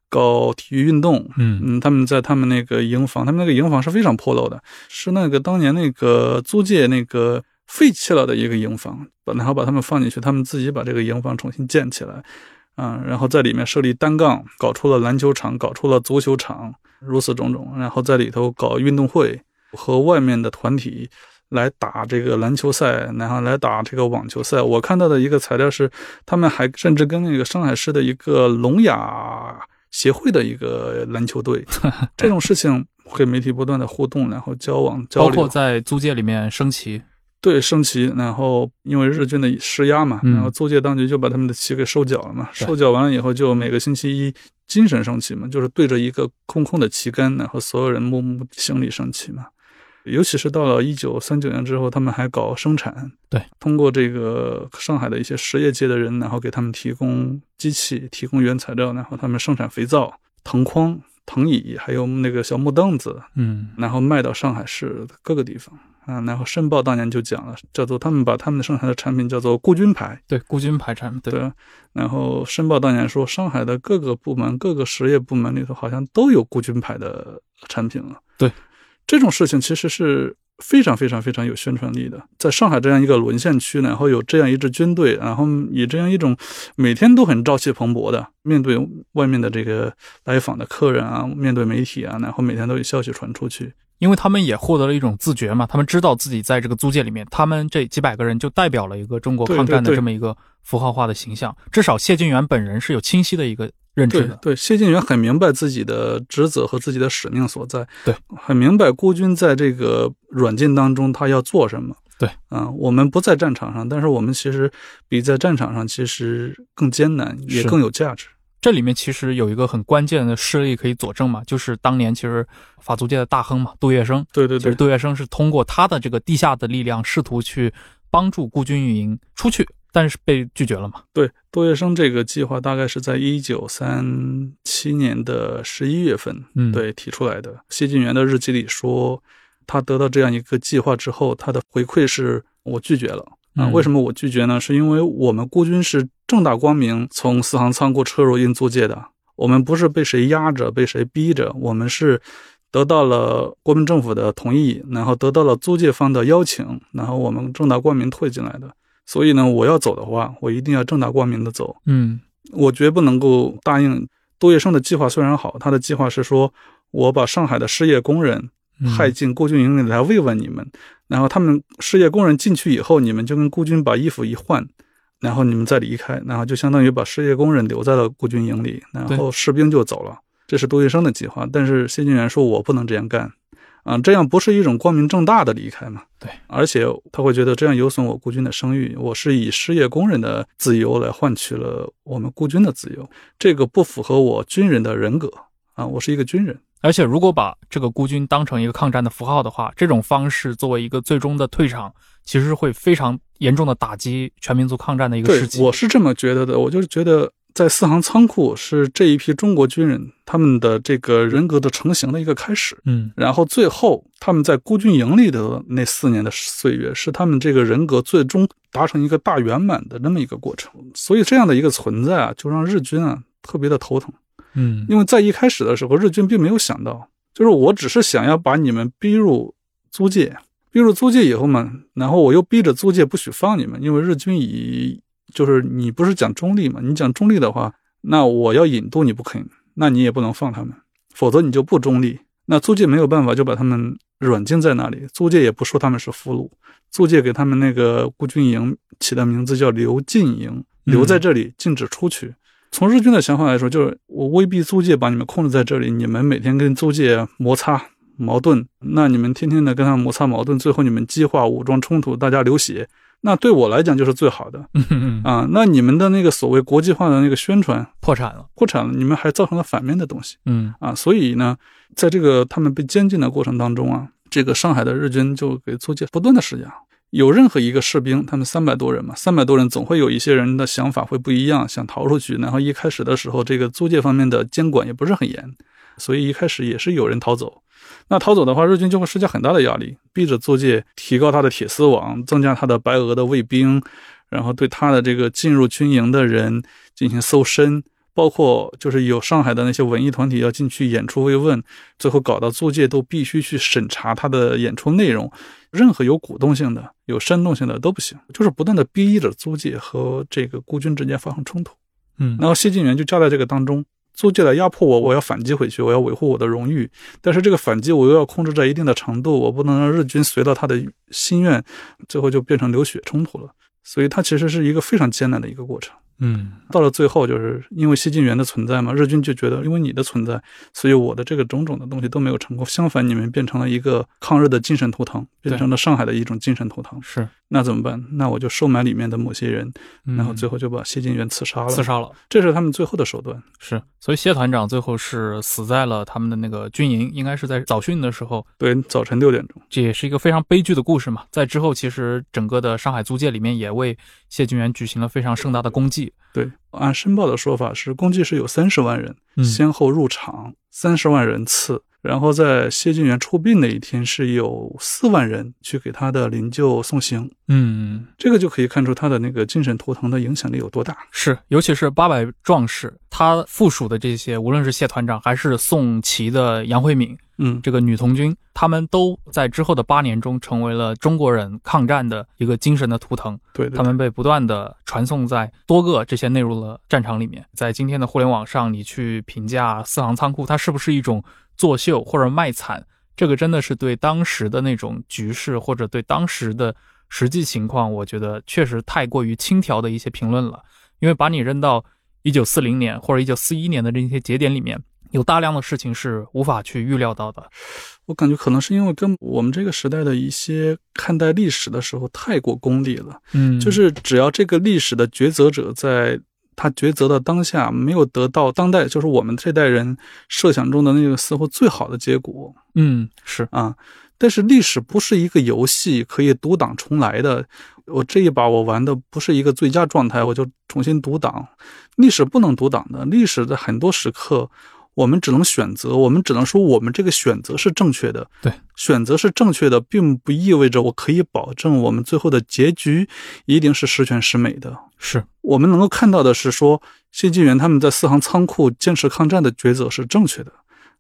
搞体育运动。嗯，嗯，他们在他们那个营房，他们那个营房是非常破漏的，是那个当年那个租界那个废弃了的一个营房，把然后把他们放进去，他们自己把这个营房重新建起来，啊，然后在里面设立单杠，搞出了篮球场，搞出了足球场，如此种种，然后在里头搞运动会和外面的团体来打这个篮球赛，然后来打这个网球赛。我看到的一个材料是，他们还甚至跟那个上海市的一个聋哑协会的一个篮球队，*laughs* 这种事情跟媒体不断的互动，然后交往交流，包括在租界里面升旗，对升旗，然后因为日军的施压嘛，嗯然后租界当局就把他们的旗给收缴了嘛，对收缴完了以后就每个星期一精神升旗嘛，就是对着一个空空的旗杆，然后所有人默默行礼升旗嘛。尤其是到了一九三九年之后，他们还搞生产，对，通过这个上海的一些实业界的人，然后给他们提供机器、提供原材料，然后他们生产肥皂、藤筐、藤椅，还有那个小木凳子，嗯，然后卖到上海市各个地方啊。然后《申报》当年就讲了，叫做他们把他们生产的产品叫做孤军牌，对，孤军牌产，对，对。然后《申报》当年说，上海的各个部门、各个实业部门里头好像都有孤军牌的产品了。对，这种事情其实是。非常非常非常有宣传力的，在上海这样一个沦陷区，然后有这样一支军队，然后以这样一种每天都很朝气蓬勃的面对外面的这个来访的客人啊，面对媒体啊，然后每天都有消息传出去，因为他们也获得了一种自觉嘛，他们知道自己在这个租界里面，他们这几百个人就代表了一个中国抗战的这么一个符号化的形象，至少谢晋元本人是有清晰的一个认知的。对对，谢晋元很明白自己的职责和自己的使命所在，对，很明白孤军在这个软禁当中他要做什么。对，啊、我们不在战场上，但是我们其实比在战场上其实更艰难，也更有价值。这里面其实有一个很关键的事例可以佐证嘛，就是当年其实法租界的大亨嘛，杜月笙，对对对，其实杜月笙是通过他的这个地下的力量，试图去帮助孤军运营出去，但是被拒绝了嘛。对，杜月笙这个计划大概是在一九三七年的十一月份，嗯，，对提出来的。谢晋元的日记里说，他得到这样一个计划之后，他的回馈是我拒绝了。啊，嗯为什么我拒绝呢？是因为我们孤军是正大光明从四行仓库车入印租界的，我们不是被谁压着、被谁逼着，我们是得到了国民政府的同意，然后得到了租界方的邀请，然后我们正大光明退进来的。所以呢，我要走的话，我一定要正大光明的走，嗯我绝不能够答应杜月笙的计划。虽然好，他的计划是说我把上海的失业工人嗯派进孤军营里来慰问你们，然后他们失业工人进去以后，你们就跟孤军把衣服一换，然后你们再离开，然后就相当于把失业工人留在了孤军营里，然后士兵就走了。这是杜月笙的计划，但是谢晋元说我不能这样干，啊，这样不是一种光明正大的离开嘛？对，而且他会觉得这样有损我孤军的声誉，我是以失业工人的自由来换取了我们孤军的自由，这个不符合我军人的人格啊，我是一个军人。而且如果把这个孤军当成一个抗战的符号的话，这种方式作为一个最终的退场，其实会非常严重的打击全民族抗战的一个对士，气。我是这么觉得的。我就是觉得，在四行仓库是这一批中国军人他们的这个人格的成型的一个开始。嗯然后最后他们在孤军营里的那四年的岁月，是他们这个人格最终达成一个大圆满的那么一个过程。所以这样的一个存在啊，就让日军啊特别的头疼。嗯因为在一开始的时候，日军并没有想到，就是我只是想要把你们逼入租界，逼入租界以后嘛，然后我又逼着租界不许放你们，因为日军以就是你不是讲中立嘛，你讲中立的话，那我要引渡你不肯，那你也不能放他们，否则你就不中立。那租界没有办法，就把他们软禁在那里，租界也不说他们是俘虏，租界给他们那个孤军营起的名字叫留禁营，留在这里，禁止出去。从日军的想法来说，就是我威逼租界把你们控制在这里，你们每天跟租界摩擦矛盾，那你们天天的跟他们摩擦矛盾，最后你们激化武装冲突，大家流血，那对我来讲就是最好的嗯嗯，啊。那你们的那个所谓国际化的那个宣传破产了。破产了，你们还造成了反面的东西嗯啊。所以呢，在这个他们被监禁的过程当中啊，这个上海的日军就给租界不断的施压。有任何一个士兵，他们三百多人嘛，三百多人总会有一些人的想法会不一样，想逃出去。然后一开始的时候，这个租界方面的监管也不是很严，所以一开始也是有人逃走。那逃走的话，日军就会施加很大的压力，逼着租界提高他的铁丝网，增加他的白俄的卫兵，然后对他的这个进入军营的人进行搜身。包括就是有上海的那些文艺团体要进去演出慰问，最后搞到租界都必须去审查他的演出内容，任何有鼓动性的、有煽动性的都不行，就是不断的逼着租界和这个孤军之间发生冲突。嗯然后谢晋元就夹在这个当中，租借来压迫我，我要反击回去，我要维护我的荣誉，但是这个反击我又要控制在一定的程度，我不能让日军随了他的心愿，最后就变成流血冲突了。所以它其实是一个非常艰难的一个过程。嗯到了最后，就是因为西晋元的存在嘛，日军就觉得因为你的存在，所以我的这个种种的东西都没有成功。相反，你们变成了一个抗日的精神图腾，变成了上海的一种精神图腾。是，那怎么办？那我就收买里面的某些人，嗯然后最后就把谢晋元刺杀了。刺杀了。这是他们最后的手段。是，所以谢团长最后是死在了他们的那个军营，应该是在早训的时候，对，早晨六点钟。这也是一个非常悲剧的故事嘛。在之后，其实整个的上海租界里面也为谢晋元举行了非常盛大的公祭。对，按申报的说法是，共计是有三十万人嗯先后入场，三十万人次。然后在谢晋元出殡那一天，是有四万人去给他的灵柩送行。嗯，这个就可以看出他的那个精神图腾的影响力有多大。是，尤其是八百壮士，他附属的这些，无论是谢团长还是宋琦的杨慧敏嗯，这个女童军，他们都在之后的八年中成为了中国人抗战的一个精神的图腾。对对他们被不断的传送在多个这些内陆的战场里面。在今天的互联网上，你去评价四行仓库，它是不是一种作秀或者卖惨？这个真的是对当时的那种局势，或者对当时的实际情况，我觉得确实太过于轻佻的一些评论了。因为把你扔到一九四零年或者一九四一年的这些节点里面，有大量的事情是无法去预料到的。我感觉可能是因为跟我们这个时代的一些看待历史的时候太过功利了，嗯就是只要这个历史的抉择者在他抉择的当下没有得到当代，就是我们这代人设想中的那个似乎最好的结果嗯是啊。但是历史不是一个游戏，可以读档重来的。我这一把我玩的不是一个最佳状态，我就重新读档。历史不能读档的，历史的很多时刻，我们只能选择，我们只能说我们这个选择是正确的。对，选择是正确的，并不意味着我可以保证我们最后的结局一定是十全十美的。是，我们能够看到的是说，谢晋元他们在四行仓库坚持抗战的抉择是正确的。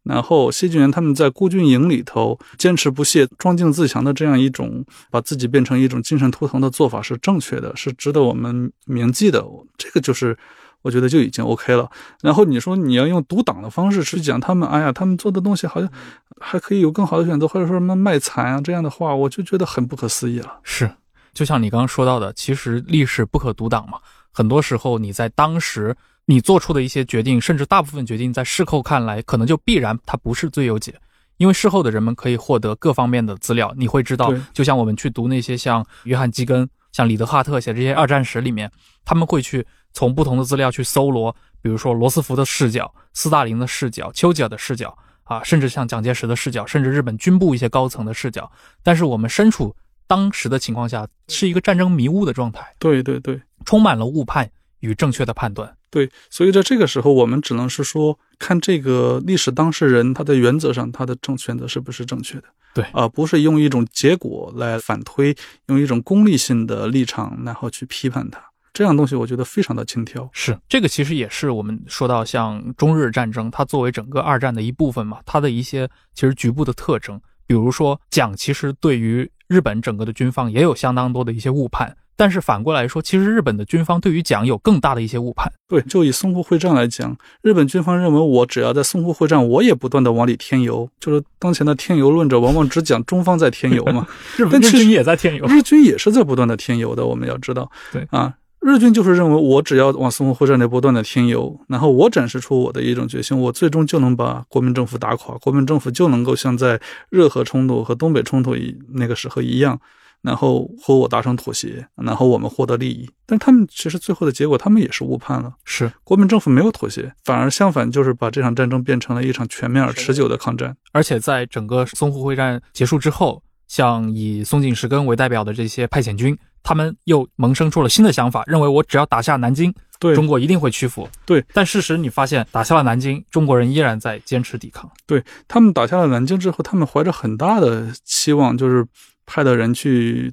然后，谢晋元他们在孤军营里头坚持不懈、装进自强的这样一种把自己变成一种精神图腾的做法是正确的，是值得我们铭记的。这个就是我觉得就已经 OK 了。然后你说你要用读档的方式去讲他们，哎呀，他们做的东西好像还可以有更好的选择，或者说什么卖惨啊这样的话，我就觉得很不可思议了。是，就像你刚刚说到的，其实历史不可读档嘛。很多时候你在当时你做出的一些决定，甚至大部分决定，在事后看来，可能就必然它不是最优解。因为事后的人们可以获得各方面的资料，你会知道，就像我们去读那些像约翰基根、像里德哈特写这些二战史里面，他们会去从不同的资料去搜罗，比如说罗斯福的视角、斯大林的视角、丘吉尔的视角啊，甚至像蒋介石的视角，甚至日本军部一些高层的视角。但是我们身处当时的情况下，是一个战争迷雾的状态，对对对。充满了误判与正确的判断。对，所以在这个时候，我们只能是说，看这个历史当事人他的原则上他的正选择是不是正确的，对而、不是用一种结果来反推，用一种功利性的立场然后去批判它，这样东西我觉得非常的轻佻。是这个，其实也是我们说到像中日战争，它作为整个二战的一部分嘛，它的一些其实局部的特征，比如说蒋其实对于日本整个的军方也有相当多的一些误判。但是反过来说，其实日本的军方对于蒋有更大的一些误判。对，就以淞沪会战来讲，日本军方认为我只要在淞沪会战，我也不断的往里添油，就是当前的添油论者往往只讲中方在添油嘛，*laughs* 日但其实日军也在添油。日军也是在不断的添油的，我们要知道。对啊，日军就是认为我只要往淞沪会战里不断的添油，然后我展示出我的一种决心，我最终就能把国民政府打垮，国民政府就能够像在热河冲突和东北冲突一那个时候一样。然后和我达成妥协，然后我们获得利益，但他们其实最后的结果，他们也是误判了。是，国民政府没有妥协，反而相反，就是把这场战争变成了一场全面而持久的抗战。而且在整个淞沪会战结束之后，像以松井石根为代表的这些派遣军，他们又萌生出了新的想法，认为我只要打下南京，对中国一定会屈服。对，但事实你发现，打下了南京，中国人依然在坚持抵抗。对他们打下了南京之后，他们怀着很大的期望，就是派的人去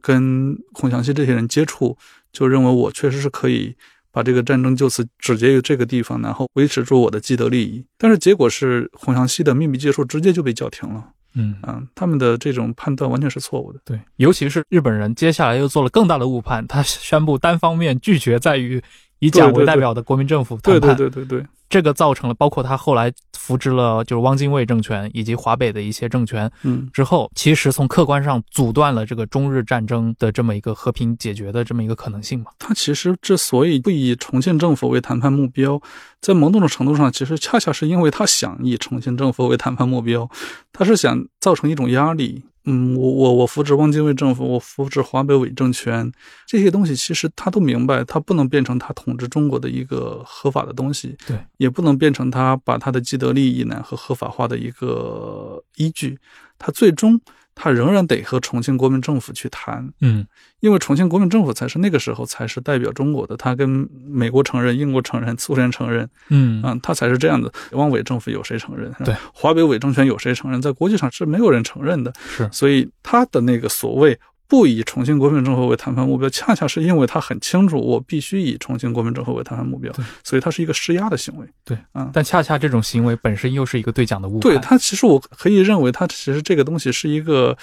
跟孔祥熙这些人接触，就认为我确实是可以把这个战争就此止结于这个地方，然后维持住我的既得利益。但是结果是孔祥熙的秘密接触直接就被叫停了。嗯，啊，他们的这种判断完全是错误的。对，尤其是日本人，接下来又做了更大的误判，他宣布单方面拒绝在与以蒋对对为代表的国民政府谈判，对对对对，这个造成了包括他后来扶植了就是汪精卫政权以及华北的一些政权嗯，之后，其实从客观上阻断了这个中日战争的这么一个和平解决的这么一个可能性嘛。他其实之所以不以重庆政府为谈判目标，在某种程度上，其实恰恰是因为他想以重庆政府为谈判目标，他是想造成一种压力。嗯，我我我扶持汪精卫政府，我扶持华北伪政权，这些东西其实他都明白，他不能变成他统治中国的一个合法的东西，对，也不能变成他把他的既得利益呢和合法化的一个依据，他最终他仍然得和重庆国民政府去谈，嗯，因为重庆国民政府才是那个时候才是代表中国的，他跟美国承认、英国承认、苏联承认，嗯啊，他才是这样的。汪伪政府有谁承认？对，华北伪政权有谁承认？在国际上是没有人承认的。是所以他的那个所谓不以重庆国民政府为谈判目标，恰恰是因为他很清楚，我必须以重庆国民政府为谈判目标，所以他是一个施压的行为。对啊，但恰恰这种行为本身又是一个对讲的误判。对他，其实我可以认为，他其实这个东西是一个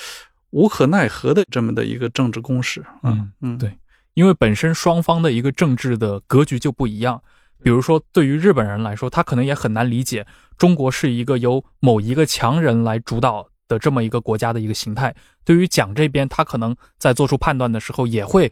无可奈何的这么的一个政治攻势。嗯嗯，对因为本身双方的一个政治的格局就不一样。比如说，对于日本人来说，他可能也很难理解中国是一个由某一个强人来主导的这么一个国家的一个形态。对于蒋这边，他可能在做出判断的时候，也会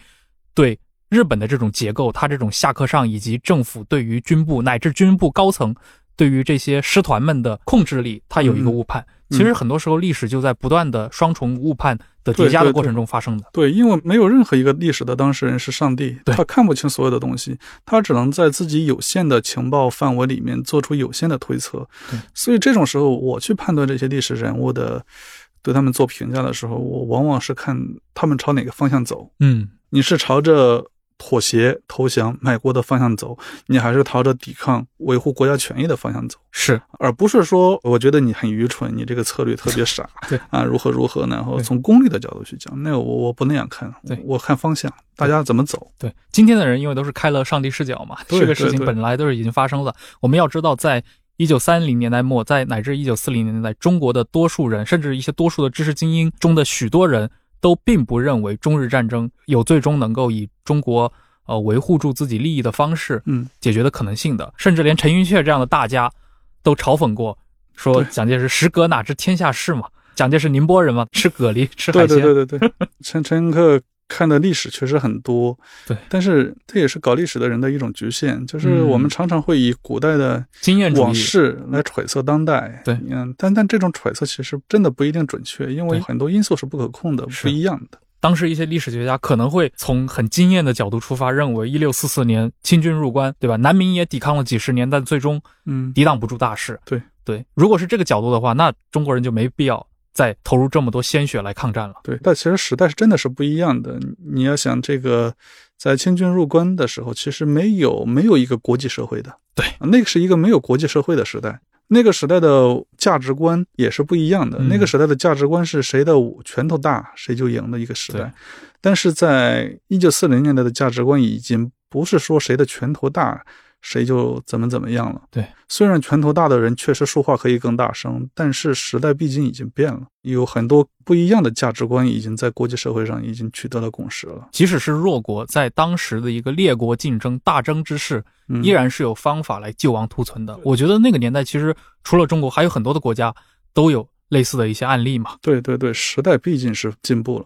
对日本的这种结构，他这种下课上以及政府对于军部乃至军部高层对于这些师团们的控制力，他有一个误判。嗯其实很多时候，历史就在不断的双重误判的叠加的过程中发生的。对，因为没有任何一个历史的当事人是上帝，他看不清所有的东西，他只能在自己有限的情报范围里面做出有限的推测对。所以这种时候，我去判断这些历史人物的，对他们做评价的时候，我往往是看他们朝哪个方向走。嗯，你是朝着妥协、投降、卖国的方向走，你还是朝着抵抗、维护国家权益的方向走？是而不是说我觉得你很愚蠢，你这个策略特别傻，*laughs* 对啊，如何如何呢？然后从功利的角度去讲，那个我我不那样看，对我看方向，大家怎么走？对，今天的人因为都是开了上帝视角嘛，对这个事情本来都是已经发生了。我们要知道，在一九三零年代末，在乃至一九四零年代，中国的多数人，甚至一些多数的知识精英中的许多人都并不认为中日战争有最终能够以中国呃维护住自己利益的方式嗯，解决的可能性的，甚至连陈云雀这样的大家都嘲讽过，说蒋介石食蛤哪知天下事嘛？蒋介石宁波人嘛，吃蛤蜊吃海鲜，对对对对，*laughs* 陈陈寅恪看的历史确实很多，对。但是这也是搞历史的人的一种局限，就是嗯我们常常会以古代的经验，往事来揣测当代，对。嗯，但但这种揣测其实真的不一定准确，因为很多因素是不可控的，不一样的。当时一些历史学家可能会从很经验的角度出发，认为一六四四年清军入关，对吧？南明也抵抗了几十年，但最终嗯，抵挡不住大势。对。对，如果是这个角度的话，那中国人就没必要再投入这么多鲜血来抗战了。对，但其实时代是真的是不一样的。你要想这个，在清军入关的时候，其实没有没有一个国际社会的，对啊，那个是一个没有国际社会的时代。那个时代的价值观也是不一样的。嗯那个时代的价值观是谁的拳头大谁就赢的一个时代，但是在一九四零年代的价值观已经不是说谁的拳头大谁就怎么怎么样了。对，虽然拳头大的人确实说话可以更大声，但是时代毕竟已经变了，有很多不一样的价值观已经在国际社会上已经取得了共识了。即使是弱国，在当时的一个列国竞争大争之势，嗯依然是有方法来救亡图存的。我觉得那个年代其实除了中国，还有很多的国家都有类似的一些案例嘛。对对对，时代毕竟是进步了。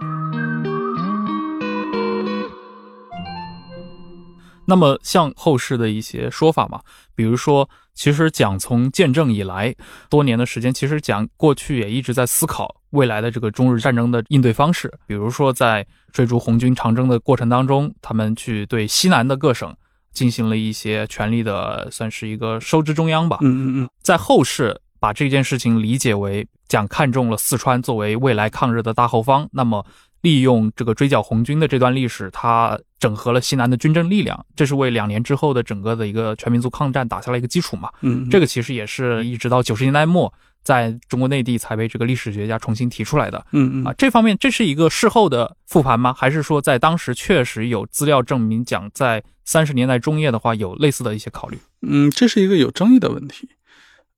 那么，像后世的一些说法嘛，比如说，其实蒋从建政以来多年的时间，其实蒋过去也一直在思考未来的这个中日战争的应对方式。比如说，在追逐红军长征的过程当中，他们去对西南的各省进行了一些权力的，算是一个收支中央吧。嗯嗯嗯，在后世把这件事情理解为蒋看中了四川作为未来抗日的大后方，那么利用这个追剿红军的这段历史，他整合了西南的军政力量，这是为两年之后的整个的一个全民族抗战打下了一个基础嘛。嗯，这个其实也是一直到九十年代末，在中国内地才被这个历史学家重新提出来的。嗯嗯啊，这方面这是一个事后的复盘吗？还是说在当时确实有资料证明讲在三十年代中叶的话有类似的一些考虑？嗯，这是一个有争议的问题。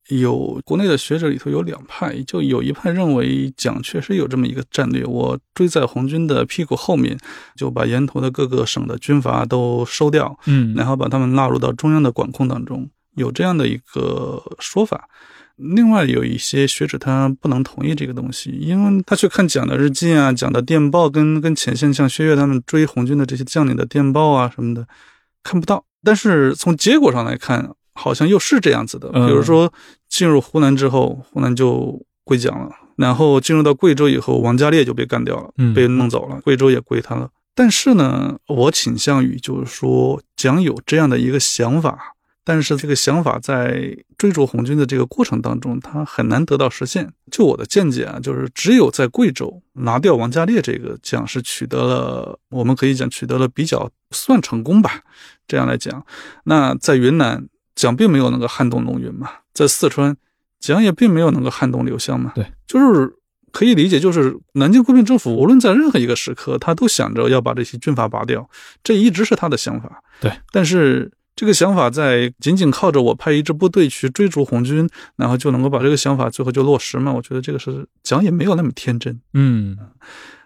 有国内的学者里头有两派，就有一派认为蒋确实有这么一个战略，我追在红军的屁股后面，就把沿途的各个省的军阀都收掉，嗯然后把他们纳入到中央的管控当中，有这样的一个说法。另外有一些学者他不能同意这个东西，因为他去看蒋的日记啊、蒋的电报跟跟前线像薛岳他们追红军的这些将领的电报啊什么的，看不到。但是从结果上来看，好像又是这样子的。嗯比如说进入湖南之后，湖南就归蒋了，然后进入到贵州以后，王家烈就被干掉了，嗯被弄走了，贵州也归他了。但是呢，我倾向于就是说，蒋有这样的一个想法，但是这个想法在追逐红军的这个过程当中，他很难得到实现。就我的见解啊，就是只有在贵州拿掉王家烈这个蒋是取得了，我们可以讲取得了比较算成功吧。这样来讲，那在云南，蒋并没有能够撼动龙云嘛，在四川，蒋也并没有能够撼动刘湘嘛。对，就是可以理解，就是南京国民政府无论在任何一个时刻，他都想着要把这些军阀拔掉，这一直是他的想法。对，但是这个想法在仅仅靠着我派一支部队去追逐红军，然后就能够把这个想法最后就落实嘛？我觉得这个是蒋也没有那么天真。嗯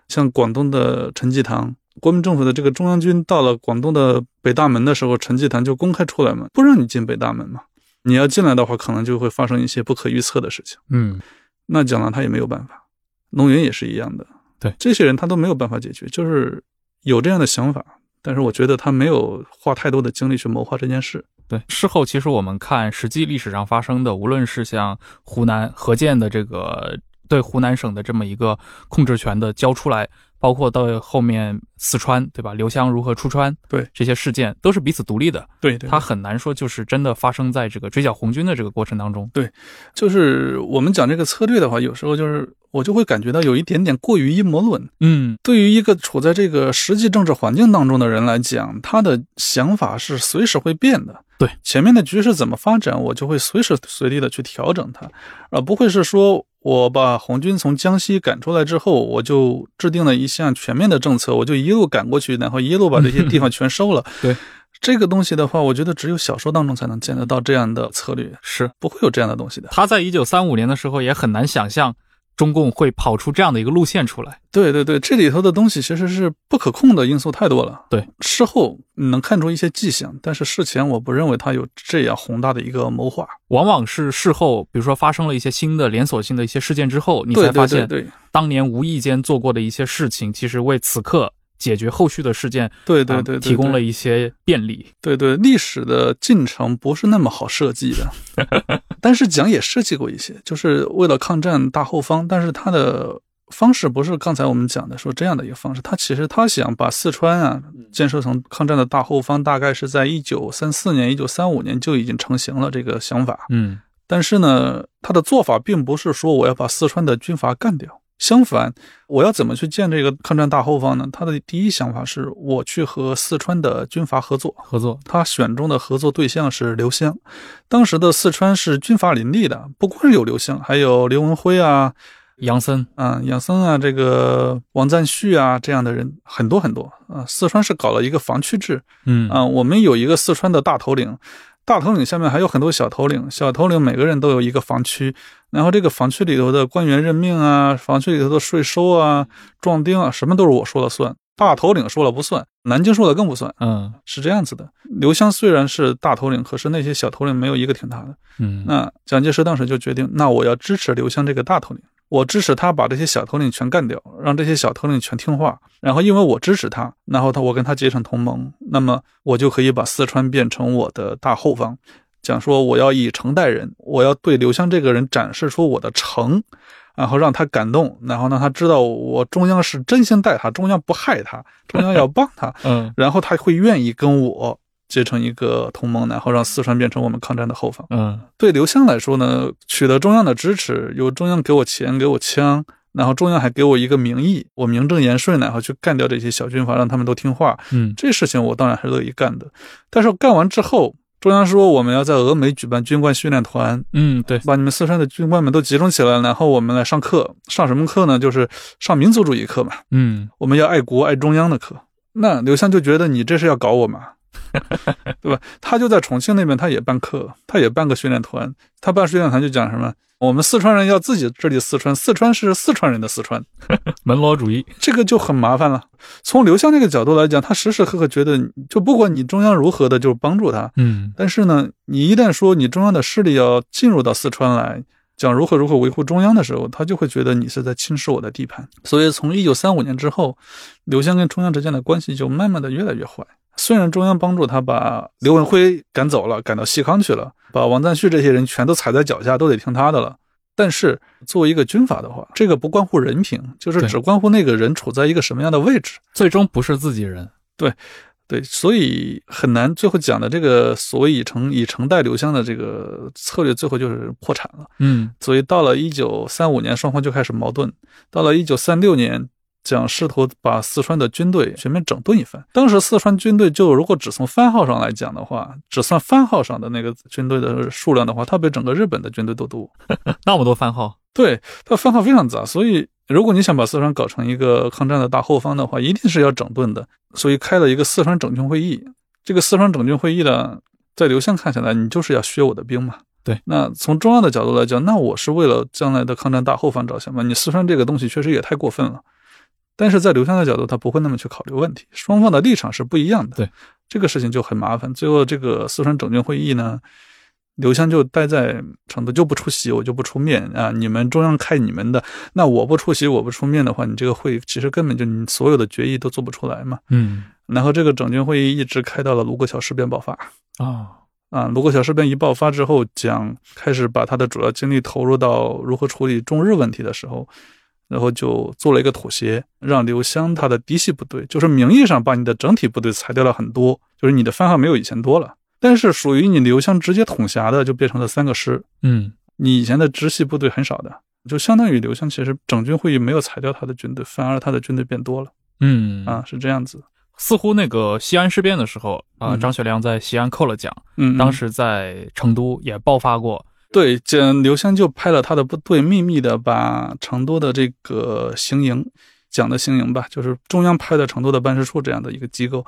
像广东的陈济棠，国民政府的这个中央军到了广东的北大门的时候，陈济棠就公开出来嘛，不让你进北大门嘛。你要进来的话，可能就会发生一些不可预测的事情。嗯那蒋郎他也没有办法，龙云也是一样的。对这些人他都没有办法解决，就是有这样的想法，但是我觉得他没有花太多的精力去谋划这件事。对，事后其实我们看实际历史上发生的，无论是像湖南何键的这个对湖南省的这么一个控制权的交出来，包括到后面四川，对吧？刘湘如何出川，对这些事件都是彼此独立的，对对它很难说就是真的发生在这个追剿红军的这个过程当中。对就是我们讲这个策略的话，有时候就是我就会感觉到有一点点过于阴谋论。嗯对于一个处在这个实际政治环境当中的人来讲，他的想法是随时会变的。对，前面的局势怎么发展，我就会随时随地的去调整它，而不会是说我把红军从江西赶出来之后，我就制定了一项全面的政策，我就一路赶过去，然后一路把这些地方全收了。*laughs* 对，这个东西的话，我觉得只有小说当中才能见得到这样的策略，是不会有这样的东西的。他在一九三五年的时候也很难想象中共会跑出这样的一个路线出来。对对对，这里头的东西其实是不可控的因素太多了。对，事后你能看出一些迹象，但是事前我不认为他有这样宏大的一个谋划。往往是事后，比如说发生了一些新的连锁性的一些事件之后，你才发现对当年无意间做过的一些事情，其实为此刻解决后续的事件，啊对对对，对提供了一些便利。对对历史的进程不是那么好设计的，*laughs* 但是蒋也设计过一些，就是为了抗战大后方，但是他的。方式不是刚才我们讲的说这样的一个方式，他其实他想把四川啊建设成抗战的大后方，大概是在一九三四年、一九三五年就已经成型了这个想法。嗯但是呢，他的做法并不是说我要把四川的军阀干掉，相反，我要怎么去建这个抗战大后方呢？他的第一想法是我去和四川的军阀合作，合作，他选中的合作对象是刘湘。当时的四川是军阀林立的，不光是有刘湘，还有刘文辉啊、杨森，啊杨森啊、这个王赞旭啊这样的人很多很多啊。四川是搞了一个防区制，嗯啊，我们有一个四川的大头领，大头领下面还有很多小头领，小头领每个人都有一个防区，然后这个防区里头的官员任命啊，防区里头的税收啊、壮丁啊，什么都是我说了算。大头领说了不算，南京说了更不算，嗯是这样子的。刘湘虽然是大头领，可是那些小头领没有一个听他的。嗯，那蒋介石当时就决定，那我要支持刘湘这个大头领，我支持他把这些小头领全干掉，让这些小头领全听话。然后因为我支持他，然后他我跟他结成同盟，那么我就可以把四川变成我的大后方。讲说我要以诚待人，我要对刘湘这个人展示出我的诚，然后让他感动，然后让他知道我中央是真心待他，中央不害他，中央要帮他。*laughs* 嗯然后他会愿意跟我结成一个同盟，然后让四川变成我们抗战的后方。嗯对刘湘来说呢，取得中央的支持，由中央给我钱，给我枪，然后中央还给我一个名义，我名正言顺，然后去干掉这些小军阀，让他们都听话。嗯这事情我当然是乐意干的。但是干完之后，中央说我们要在峨眉举办军官训练团，嗯，对，把你们四川的军官们都集中起来，然后我们来上课。上什么课呢？就是上民族主义课嘛。嗯我们要爱国爱中央的课。那刘湘就觉得你这是要搞我嘛，*laughs* 对吧？他就在重庆那边，他也办课，他也办个训练团。他办训练团就讲什么，我们四川人要自己治理四川，四川是四川人的四川，*laughs* 门罗主义，这个就很麻烦了。从刘湘这个角度来讲，他时时刻刻觉得，就不管你中央如何的，就是帮助他，嗯但是呢，你一旦说你中央的势力要进入到四川来，讲如何如何维护中央的时候，他就会觉得你是在侵蚀我的地盘。所以从一九三五年之后，刘湘跟中央之间的关系就慢慢的越来越坏。虽然中央帮助他把刘文辉赶走了，赶到西康去了，把王赞旭这些人全都踩在脚下，都得听他的了。但是作为一个军阀的话，这个不关乎人品，就是只关乎那个人处在一个什么样的位置。最终不是自己人。对，所以很难。最后讲的这个所谓以城以城代留香的这个策略，最后就是破产了。嗯所以到了一九三五年，双方就开始矛盾。到了一九三六年，蒋试图把四川的军队全面整顿一番。当时四川军队就如果只从番号上来讲的话，只算番号上的那个军队的数量的话，它比整个日本的军队都多。*laughs* 那么多番号。对，它番号非常杂，所以如果你想把四川搞成一个抗战的大后方的话，一定是要整顿的。所以开了一个四川整军会议。这个四川整军会议呢，在刘湘看起来，你就是要削我的兵嘛。对，那从中央的角度来讲，那我是为了将来的抗战大后方着想嘛。你四川这个东西确实也太过分了。但是在刘湘的角度，他不会那么去考虑问题，双方的立场是不一样的。对，这个事情就很麻烦。最后这个四川整军会议呢，刘湘就待在成都就不出席，我就不出面啊。你们中央开你们的，那我不出席，我不出面的话，你这个会其实根本就你所有的决议都做不出来嘛。嗯然后这个整军会议一直开到了卢沟桥事变爆发啊啊。卢沟桥事变一爆发之后，蒋开始把他的主要精力投入到如何处理中日问题的时候，然后就做了一个妥协，让刘湘他的嫡系部队，就是名义上把你的整体部队裁掉了很多，就是你的番号没有以前多了，但是属于你刘湘直接统辖的就变成了三个师，嗯。你以前的直系部队很少的，就相当于刘湘其实整军会议没有裁掉他的军队，反而他的军队变多了。嗯。啊，是这样子。似乎那个西安事变的时候啊、嗯。张学良在西安扣了奖，嗯，嗯。当时在成都也爆发过。对，这刘湘就派了他的部队，秘密的把成都的这个行营，蒋的行营吧，就是中央派的成都的办事处这样的一个机构，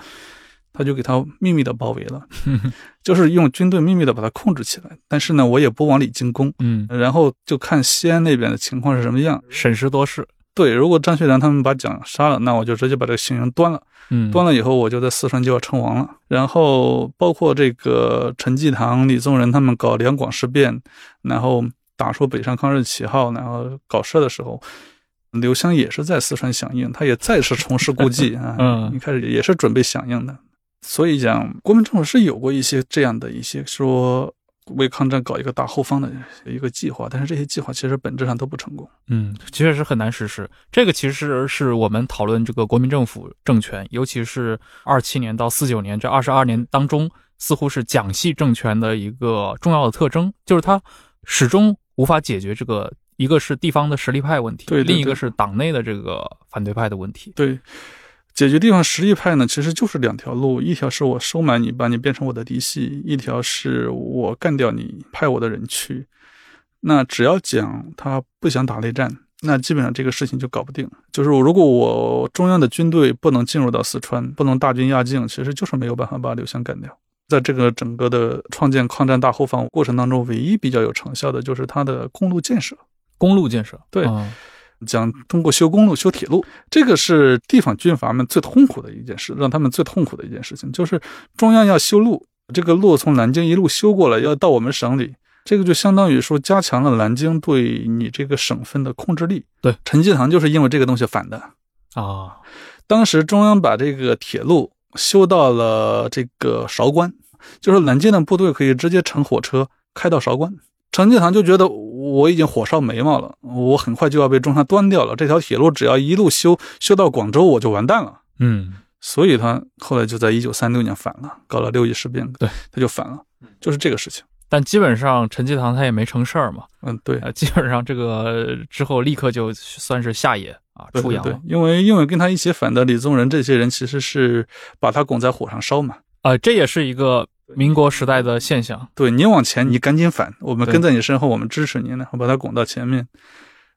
他就给他秘密的包围了，*laughs* 就是用军队秘密的把他控制起来。但是呢，我也不往里进攻，嗯，然后就看西安那边的情况是什么样。审时度势。对，如果张学良他们把蒋杀了，那我就直接把这个行营端了。嗯，端了以后，我就在四川就要称王了。然后包括这个陈济棠、李宗仁他们搞两广事变，然后打出北上抗日旗号，然后搞事的时候，刘湘也是在四川响应，他也再次重施故 *laughs* 技啊。嗯一开始也是准备响应的。所以讲，国民政府是有过一些这样的一些说为抗战搞一个大后方的一个计划，但是这些计划其实本质上都不成功。嗯，确实很难实施。这个其实是我们讨论这个国民政府政权，尤其是二七年到四九年这二十二年当中，似乎是蒋系政权的一个重要的特征，就是它始终无法解决这个，一个是地方的实力派问题，对对对另一个是党内的这个反对派的问题。对，解决地方实力派呢，其实就是两条路，一条是我收买你，把你变成我的嫡系；一条是我干掉你，派我的人去。那只要讲他不想打内战，那基本上这个事情就搞不定。就是如果我中央的军队不能进入到四川，不能大军压境，其实就是没有办法把刘湘干掉。在这个整个的创建抗战大后方过程当中，唯一比较有成效的就是它的公路建设。公路建设，对嗯讲通过修公路、修铁路，这个是地方军阀们最痛苦的一件事，让他们最痛苦的一件事情，就是中央要修路，这个路从南京一路修过来，要到我们省里，这个就相当于说加强了南京对你这个省份的控制力。对，陈济棠就是因为这个东西反的。啊，当时中央把这个铁路修到了这个韶关，就是南京的部队可以直接乘火车开到韶关。陈济棠就觉得我已经火烧眉毛了，我很快就要被中山端掉了。这条铁路只要一路修修到广州，我就完蛋了。嗯所以他后来就在一九三六年反了，搞了六一事变，对，他就反了，就是这个事情。但基本上陈济棠他也没成事儿嘛，嗯，对，呃，基本上这个之后立刻就算是下野啊，对对对出洋了，，因为因为跟他一起反的李宗仁这些人其实是把他拱在火上烧嘛。啊，这也是一个民国时代的现象，对你往前，你赶紧反，我们跟在你身后，我们支持你，然后把他拱到前面。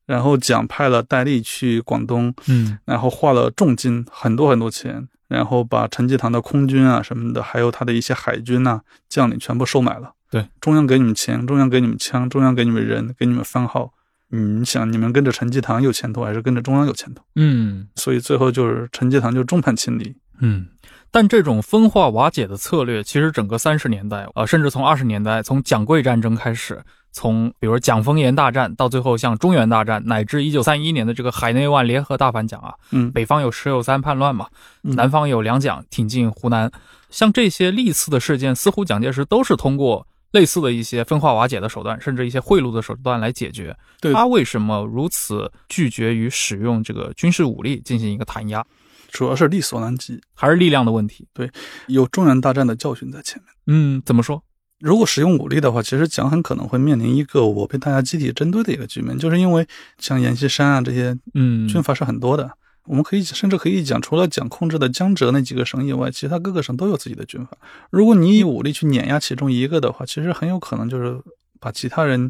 然后蒋派了戴笠去广东，嗯然后花了重金，很多很多钱，然后把陈济棠的空军啊什么的，还有他的一些海军呐、将领全部收买了。对，中央给你们钱，中央给你们枪，中央给你们人，给你们番号。你想，你们跟着陈济棠有前途，还是跟着中央有前途？嗯所以最后就是陈济棠就众叛亲离。嗯。但这种分化瓦解的策略，其实整个三十年代，呃，甚至从二十年代，从蒋桂战争开始，从比如蒋丰岩大战到最后像中原大战，乃至一九三一年的这个海内外联合大反蒋啊，嗯，北方有石友三叛乱嘛，嗯南方有两蒋挺进湖南，像这些历次的事件，似乎蒋介石都是通过类似的一些分化瓦解的手段，甚至一些贿赂的手段来解决。对他为什么如此拒绝于使用这个军事武力进行一个弹压？主要是力所难及，还是力量的问题？对有中原大战的教训在前面。嗯，怎么说？如果使用武力的话，其实蒋很可能会面临一个我被大家集体针对的一个局面，就是因为像阎锡山啊这些嗯，军阀是很多的。我们可以甚至可以讲，除了蒋控制的江浙那几个省以外，其他各个省都有自己的军阀。如果你以武力去碾压其中一个的话，其实很有可能就是把其他人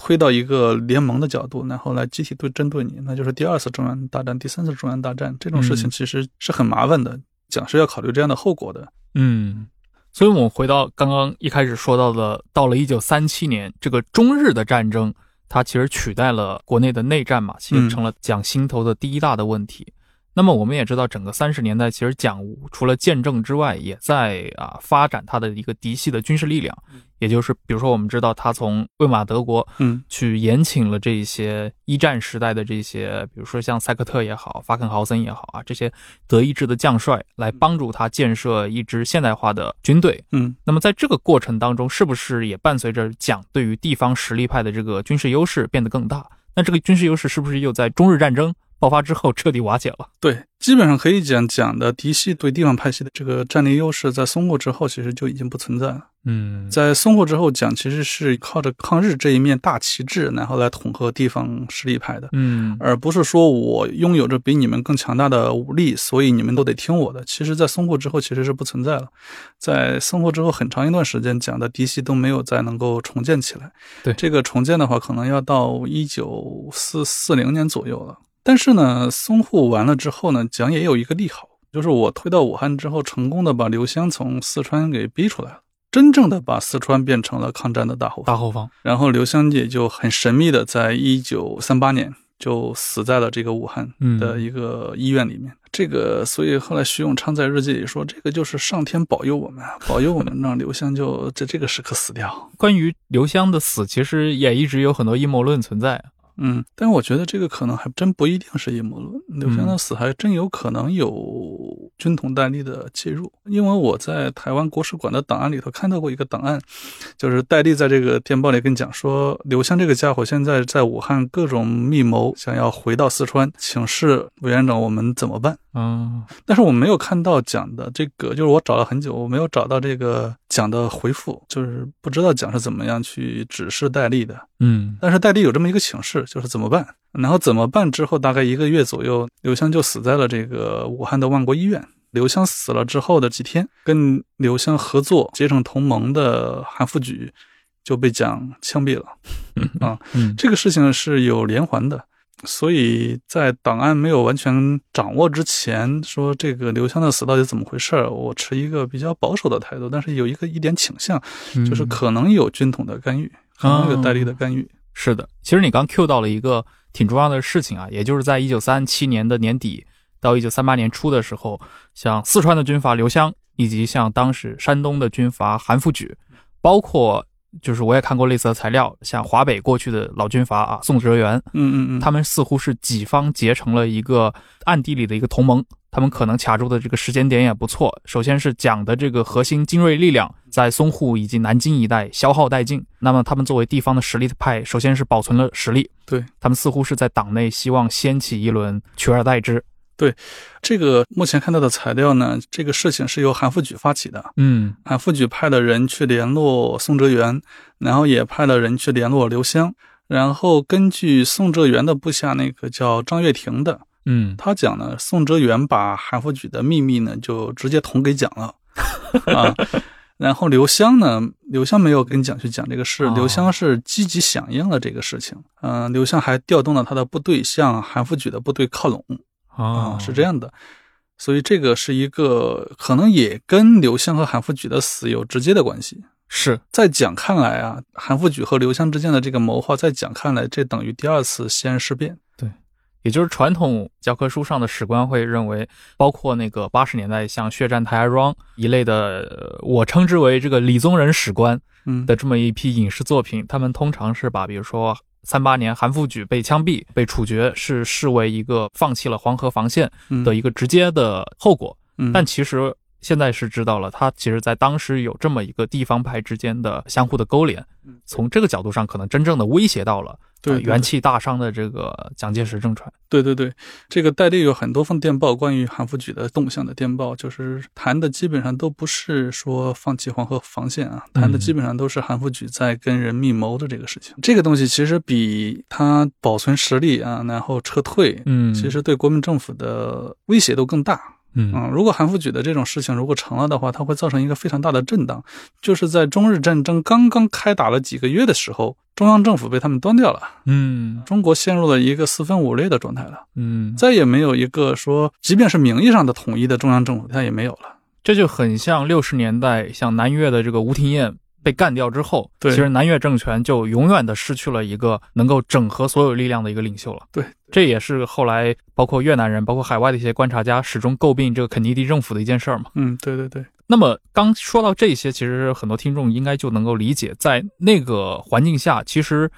推到一个联盟的角度，然后来集体对针对你，那就是第二次中原大战、第三次中原大战这种事情，嗯其实是很麻烦的。蒋是要考虑这样的后果的。嗯，所以我们回到刚刚一开始说到的，到了一九三七年，这个中日的战争，它其实取代了国内的内战嘛，其实嗯成了蒋心头的第一大的问题。那么我们也知道，整个三十年代，其实蒋除了建政之外，也在啊发展他的一个嫡系的军事力量，也就是比如说我们知道他从魏玛德国嗯去延请了这一些一战时代的这些，比如说像塞克特也好，法肯豪森也好啊，这些德意志的将帅来帮助他建设一支现代化的军队。嗯，那么在这个过程当中，是不是也伴随着蒋对于地方实力派的这个军事优势变得更大？那这个军事优势是不是又在中日战争爆发之后彻底瓦解了？对，基本上可以讲，讲的嫡系对地方派系的这个战略优势，在淞沪之后其实就已经不存在了。嗯在淞沪之后，蒋其实是靠着抗日这一面大旗帜，然后来统合地方实力派的，嗯而不是说我拥有着比你们更强大的武力，所以你们都得听我的。其实，在淞沪之后，其实是不存在了。在淞沪之后，很长一段时间，讲的嫡系都没有再能够重建起来。对这个重建的话，可能要到一九四四零年左右了。但是呢，淞沪完了之后呢，蒋也有一个利好，就是我推到武汉之后，成功的把刘湘从四川给逼出来了，真正的把四川变成了抗战的大后。大后方。然后刘湘也就很神秘的在一九三八年就死在了这个武汉的一个医院里面。这个，所以后来徐永昌在日记里说，这个就是上天保佑我们，*laughs* 保佑我们让刘湘就在这个时刻死掉。关于刘湘的死，其实也一直有很多阴谋论存在。嗯，但我觉得这个可能还真不一定是阴谋论。刘湘的死还真有可能有军统戴笠的介入，因为我在台湾国史馆的档案里头看到过一个档案，就是戴笠在这个电报里跟讲说，刘湘这个家伙现在在武汉各种密谋，想要回到四川，请示委员长我们怎么办？嗯但是我没有看到蒋的这个，就是我找了很久，我没有找到这个蒋的回复，就是不知道蒋是怎么样去指示戴笠的。嗯但是戴笠有这么一个请示，就是怎么办。然后怎么办之后，大概一个月左右，刘湘就死在了这个武汉的万国医院。刘湘死了之后的几天，跟刘湘合作结成同盟的韩复榘就被蒋枪毙了。啊，嗯这个事情是有连环的。所以在档案没有完全掌握之前，说这个刘湘的死到底怎么回事儿，我持一个比较保守的态度，但是有一个一点倾向，就是嗯可能有军统的干预，可能有戴笠的干预。是的，其实你刚 Q 到了一个挺重要的事情啊，也就是在一九三七年的年底到一九三八年初的时候，像四川的军阀刘湘，以及像当时山东的军阀韩复榘，包括就是我也看过类似的材料，像华北过去的老军阀啊宋哲元，嗯嗯嗯，他们似乎是己方结成了一个暗地里的一个同盟，他们可能卡住的这个时间点也不错。首先是蒋的这个核心精锐力量在淞沪以及南京一带消耗殆尽，那么他们作为地方的实力派，首先是保存了实力，对他们似乎是在党内希望掀起一轮取而代之。这个目前看到的材料呢，这个事情是由韩复榘发起的。嗯韩复榘派了人去联络宋哲元，然后也派了人去联络刘湘，然后根据宋哲元的部下那个叫张月亭的，嗯他讲呢，宋哲元把韩复榘的秘密呢就直接捅给蒋了 *laughs* 啊。然后刘湘呢，刘湘没有跟蒋去讲这个事，哦刘湘是积极响应了这个事情。嗯、刘湘还调动了他的部队向韩复榘的部队靠拢啊，是这样。的。所以这个是一个可能也跟刘湘和韩复榘的死有直接的关系。是在蒋看来啊，韩复榘和刘湘之间的这个谋划，在蒋看来，这等于第二次西安事变。对也就是传统教科书上的史观会认为，包括那个八十年代像《血战台儿庄》一类的，呃我称之为这个李宗仁史观嗯的这么一批影视作品，他们通常是把比如说三八年韩复榘被枪毙、被处决，是视为一个放弃了黄河防线嗯的一个直接的后果。嗯但其实现在是知道了，他其实在当时有这么一个地方派之间的相互的勾连，从这个角度上，可能真正的威胁到了。嗯对元气大伤的这个蒋介石政权，对对对，这个戴笠有很多封电报关于韩复榘的动向的电报，就是谈的基本上都不是说放弃黄河防线啊，谈的基本上都是韩复榘在跟人密谋的这个事情。这个东西其实比他保存实力啊，然后撤退，嗯其实对国民政府的威胁都更大。嗯嗯，如果韩复榘的这种事情如果成了的话，它会造成一个非常大的震荡，就是在中日战争刚刚开打了几个月的时候，中央政府被他们端掉了，嗯中国陷入了一个四分五裂的状态了。嗯，再也没有一个说，即便是名义上的统一的中央政府，它也没有了。这就很像六十年代像南越的这个吴廷艳被干掉之后，对其实南越政权就永远的失去了一个能够整合所有力量的一个领袖了。对，这也是后来包括越南人、包括海外的一些观察家始终诟病这个肯尼迪政府的一件事儿嘛。嗯，对对对，那么刚说到这些，其实很多听众应该就能够理解，在那个环境下，其实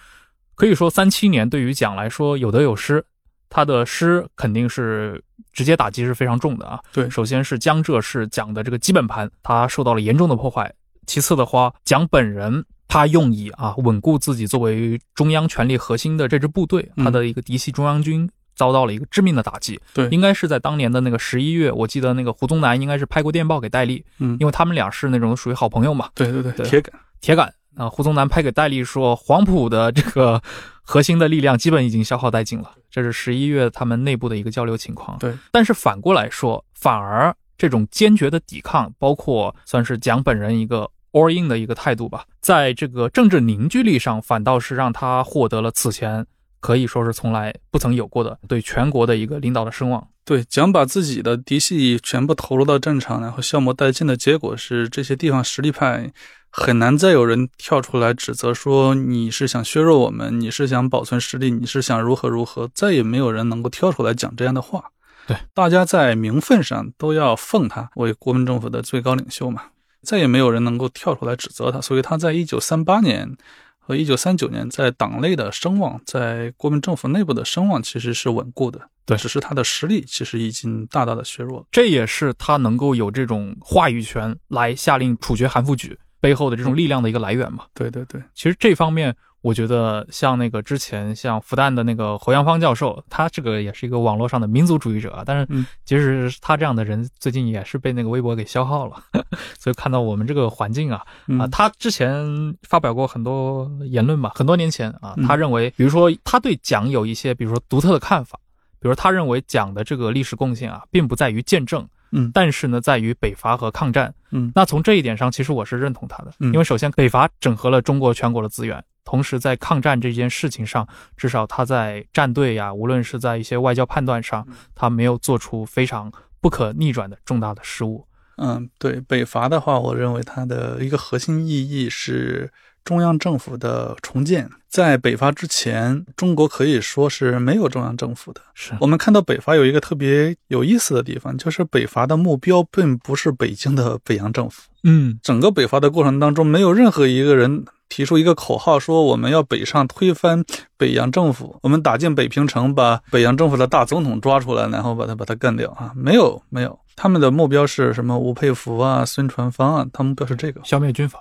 可以说三七年对于蒋来说有得有失，他的失肯定是直接打击是非常重的啊。对首先是江浙是蒋的这个基本盘，它受到了严重的破坏。其次的话，蒋本人他用以啊稳固自己作为中央权力核心的这支部队，嗯他的一个嫡系中央军遭到了一个致命的打击。对应该是在当年的那个十一月，我记得那个胡宗南应该是拍过电报给戴笠，嗯，因为他们俩是那种属于好朋友嘛，对对对，对铁杆，铁杆啊。胡宗南拍给戴笠说，黄埔的这个核心的力量基本已经消耗殆尽了，这是十一月他们内部的一个交流情况。对，但是反过来说，反而这种坚决的抵抗，包括算是蒋本人一个 all in 的一个态度吧，在这个政治凝聚力上，反倒是让他获得了此前可以说是从来不曾有过的对全国的一个领导的声望。对，蒋把自己的嫡系全部投入到战场，然后消磨殆尽的结果是，这些地方实力派很难再有人跳出来指责说你是想削弱我们，你是想保存实力，你是想如何如何，再也没有人能够跳出来讲这样的话。对，大家在名分上都要奉他为国民政府的最高领袖嘛，再也没有人能够跳出来指责他，所以他在一九三八年和一九三九年在党内的声望，在国民政府内部的声望其实是稳固的。对只是他的实力其实已经大大的削弱了。这也是他能够有这种话语权来下令处决韩复榘背后的这种力量的一个来源嘛。对对对，其实这方面，我觉得像那个之前像复旦的那个侯阳芳教授，他这个也是一个网络上的民族主义者啊，但是嗯。其实他这样的人最近也是被那个微博给消耗了，*laughs* 所以看到我们这个环境啊，嗯。啊，他之前发表过很多言论嘛，很多年前啊，嗯他认为，比如说他对蒋有一些，比如说独特的看法，比如他认为蒋的这个历史贡献啊，并不在于见证，嗯。但是呢，在于北伐和抗战。嗯。那从这一点上，其实我是认同他的，嗯。因为首先北伐整合了中国全国的资源，同时在抗战这件事情上，至少他在站队呀，无论是在一些外交判断上，他没有做出非常不可逆转的重大的失误。嗯，对，北伐的话，我认为它的一个核心意义是中央政府的重建。在北伐之前，中国可以说是没有中央政府的。是我们看到北伐有一个特别有意思的地方，就是北伐的目标并不是北京的北洋政府。嗯，整个北伐的过程当中，没有任何一个人提出一个口号，说我们要北上推翻北洋政府，我们打进北平城，把北洋政府的大总统抓出来，然后把他把他干掉啊！没有，没有，他们的目标是什么？吴佩孚啊，孙传芳啊，他们目标是这个。消灭军阀。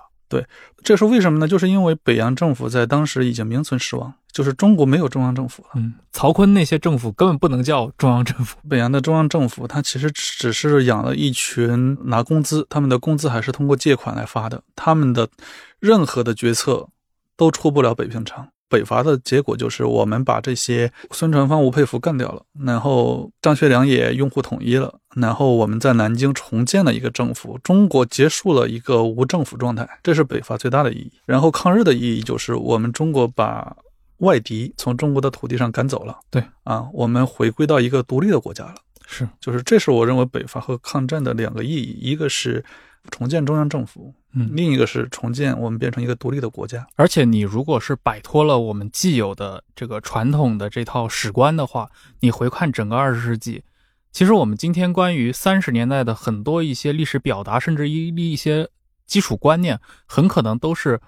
这是为什么呢？就是因为北洋政府在当时已经名存实亡，就是中国没有中央政府了。嗯，曹锟那些政府根本不能叫中央政府。北洋的中央政府，它其实只是养了一群拿工资，他们的工资还是通过借款来发的，他们的任何的决策都出不了北平城。北伐的结果就是我们把这些孙传芳、吴佩孚干掉了，然后张学良也拥护统一了，然后我们在南京重建了一个政府，中国结束了一个无政府状态，这是北伐最大的意义。然后抗日的意义就是我们中国把外敌从中国的土地上赶走了，对啊，我们回归到一个独立的国家了。是，就是这是我认为北伐和抗战的两个意义，一个是重建中央政府，嗯，另一个是重建我们变成一个独立的国家。而且你如果是摆脱了我们既有的这个传统的这套史观的话，你回看整个二十世纪，其实我们今天关于三十年代的很多一些历史表达，甚至一一些基础观念，很可能都是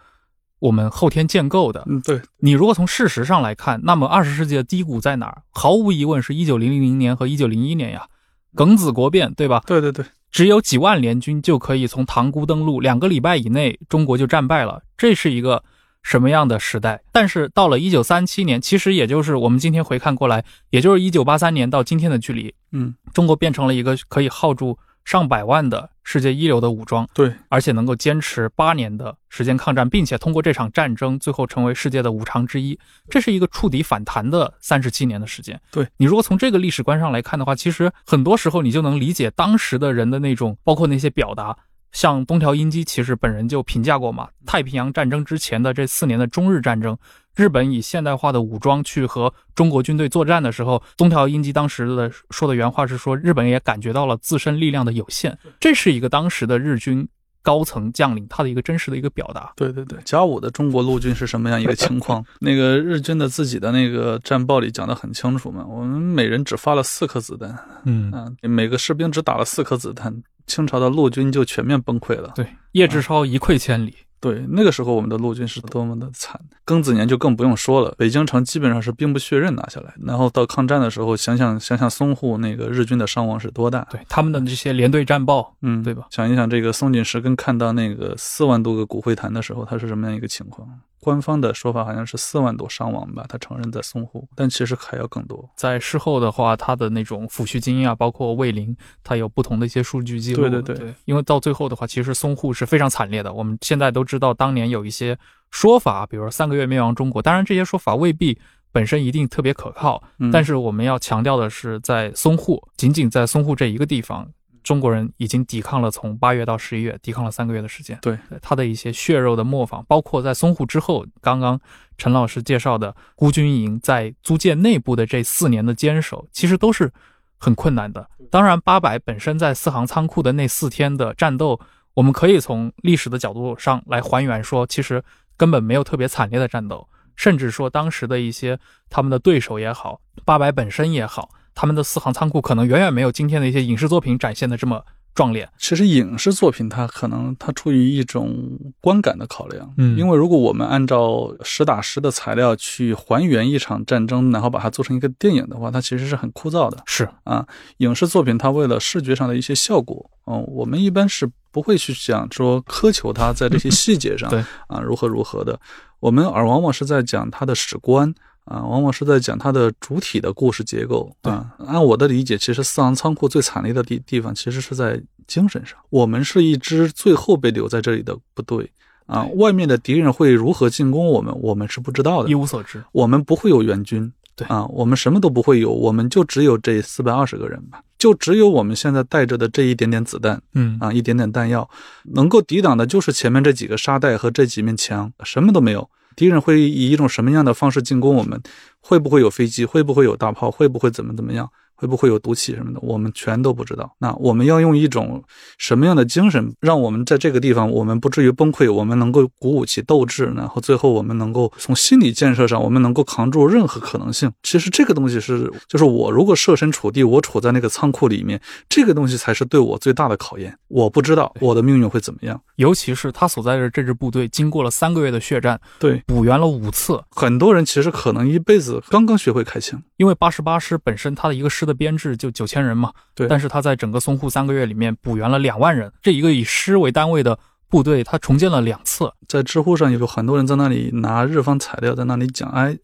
我们后天建构的。嗯，对，你如果从事实上来看，那么二十世纪的低谷在哪儿？毫无疑问是一九零零年和一九零一年呀，庚子国变，对吧？对对对，只有几万联军就可以从塘沽登陆，两个礼拜以内中国就战败了，这是一个什么样的时代？但是到了一九三七年，其实也就是我们今天回看过来，也就是一九八三年到今天的距离，嗯，中国变成了一个可以耗住上百万的世界一流的武装，对，而且能够坚持八年的时间抗战，并且通过这场战争最后成为世界的五常之一，这是一个触底反弹的三十七年的时间。对你如果从这个历史观上来看的话，其实很多时候你就能理解当时的人的那种，包括那些表达。像东条英机其实本人就评价过嘛，太平洋战争之前的这四年的中日战争，日本以现代化的武装去和中国军队作战的时候，东条英机当时的说的原话是说，日本也感觉到了自身力量的有限，这是一个当时的日军高层将领他的一个真实的一个表达。对对对，甲午的中国陆军是什么样一个情况？*laughs* 那个日军的自己的那个战报里讲的很清楚嘛，我们每人只发了四颗子弹，嗯，啊，每个士兵只打了四颗子弹，清朝的陆军就全面崩溃了。对，叶志超一溃千里。对，那个时候我们的陆军是多么的惨，庚子年就更不用说了，北京城基本上是兵不血刃拿下来。然后到抗战的时候，想想想想淞沪那个日军的伤亡是多大？对他们的这些连队战报，嗯，对吧？想一想，这个松井石根看到那个四万多个骨灰坛的时候，他是什么样一个情况？官方的说法好像是四万多伤亡吧，他承认在淞沪，但其实还要更多。在事后的话，他的那种抚恤金啊，包括卫灵，他有不同的一些数据记录。对对对因为到最后的话，其实淞沪是非常惨烈的。我们现在都知道，当年有一些说法，比如说三个月灭亡中国，当然这些说法未必本身一定特别可靠，嗯但是我们要强调的是，在淞沪，仅仅在淞沪这一个地方。中国人已经抵抗了从八月到十一月，抵抗了三个月的时间。对，他的一些血肉的磨坊，包括在淞沪之后，刚刚陈老师介绍的孤军营在租界内部的这四年的坚守，其实都是很困难的。当然，八百本身在四行仓库的那四天的战斗，我们可以从历史的角度上来还原说，其实根本没有特别惨烈的战斗，甚至说当时的一些他们的对手也好，八百本身也好，他们的四行仓库可能远远没有今天的一些影视作品展现的这么壮烈。其实影视作品它可能它出于一种观感的考量，嗯因为如果我们按照实打实的材料去还原一场战争，然后把它做成一个电影的话，它其实是很枯燥的。是，啊，影视作品它为了视觉上的一些效果，嗯，我们一般是不会去讲说苛求它在这些细节上 *laughs* 对啊如何如何的，我们而往往是在讲它的史观啊，往往是在讲它的主体的故事结构啊。按我的理解，其实四行仓库最惨烈的地地方其实是在精神上，我们是一支最后被留在这里的部队啊，外面的敌人会如何进攻我们，我们是不知道的一。无所知。我们不会有援军，对啊，我们什么都不会有，我们就只有这四百二十个人吧，就只有我们现在带着的这一点点子弹嗯啊，一点点弹药，能够抵挡的就是前面这几个沙袋和这几面墙，什么都没有。敌人会以一种什么样的方式进攻我们？会不会有飞机？会不会有大炮？会不会怎么怎么样？会不会有毒气什么的？我们全都不知道。那我们要用一种什么样的精神，让我们在这个地方，我们不至于崩溃，我们能够鼓舞起斗志，然后最后我们能够从心理建设上，我们能够扛住任何可能性。其实这个东西是，就是我如果设身处地，我处在那个仓库里面，这个东西才是对我最大的考验。我不知道我的命运会怎么样。尤其是他所在的这支部队，经过了三个月的血战，对，补员了五次，很多人其实可能一辈子刚刚学会开枪。因为八十八师本身它的一个师的编制就九千人嘛，对但是他在整个淞沪三个月里面补员了两万人，这一个以师为单位的部队，他重建了两次。在知乎上有很多人在那里拿日方材料在那里讲，哎，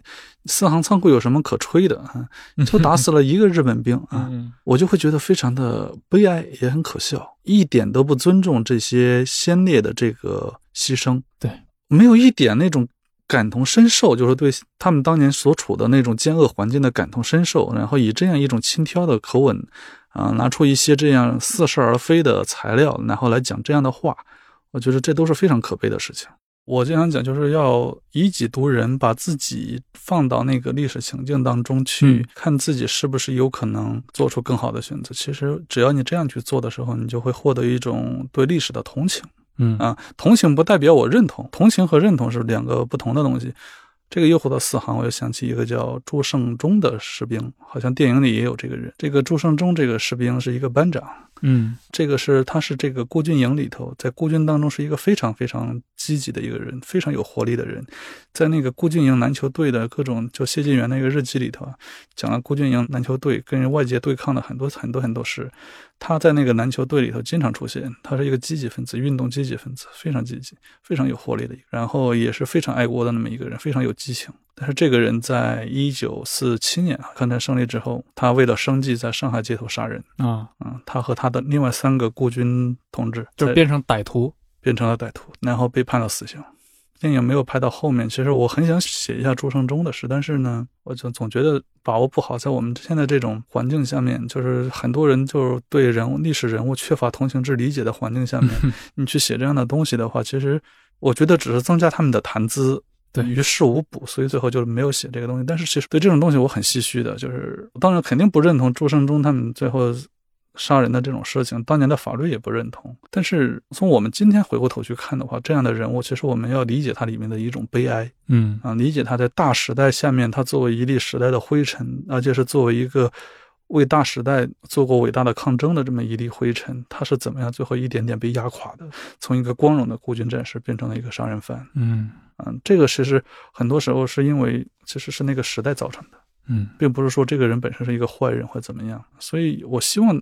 四行仓库有什么可吹的啊？*laughs* 就打死了一个日本兵啊！嗯，我就会觉得非常的悲哀，也很可笑，一点都不尊重这些先烈的这个牺牲，对，没有一点那种感同身受，就是对他们当年所处的那种艰恶环境的感同身受，然后以这样一种轻佻的口吻，啊、拿出一些这样似是而非的材料，然后来讲这样的话，我觉得这都是非常可悲的事情。我经常讲，就是要以己度人，把自己放到那个历史情境当中去嗯，看自己是不是有可能做出更好的选择。其实，只要你这样去做的时候，你就会获得一种对历史的同情嗯啊。同情不代表我认同，同情和认同是两个不同的东西。这个又回到四行，我又想起一个叫朱胜忠的士兵，好像电影里也有这个人。这个朱胜忠这个士兵是一个班长，嗯这个是他是这个孤军营里头，在孤军当中是一个非常非常积极的一个人，非常有活力的人。在那个顾俊营篮球队的各种，就谢晋元那个日记里头啊，讲了顾俊营篮球队跟外界对抗的很多很多很多事。他在那个篮球队里头经常出现，他是一个积极分子，运动积极分子，非常积极，非常有活力的一个，然后也是非常爱国的那么一个人，非常有激情。但是这个人在一九四七年啊，抗战胜利之后，他为了生计在上海街头杀人。啊，嗯，他和他的另外三个孤军同志就变成歹徒。变成了歹徒，然后被判了死刑。电影没有拍到后面，其实我很想写一下朱胜忠的事，但是呢，我就总觉得把握不好。在我们现在这种环境下面，就是很多人就是对人物、历史人物缺乏同情之理解的环境下面，*laughs* 你去写这样的东西的话，其实我觉得只是增加他们的谈资，对于事无补，所以最后就是没有写这个东西。但是其实对这种东西我很唏嘘的，就是当然肯定不认同朱生忠他们最后杀人的这种事情，当年的法律也不认同。但是从我们今天回过头去看的话，这样的人物，其实我们要理解他里面的一种悲哀嗯啊，理解他在大时代下面，他作为一粒时代的灰尘，而且是作为一个为大时代做过伟大的抗争的这么一粒灰尘，他是怎么样最后一点点被压垮的，从一个光荣的孤军战士变成了一个杀人犯。嗯嗯，这个其实很多时候是因为其实是那个时代造成的。嗯。并不是说这个人本身是一个坏人或怎么样，所以我希望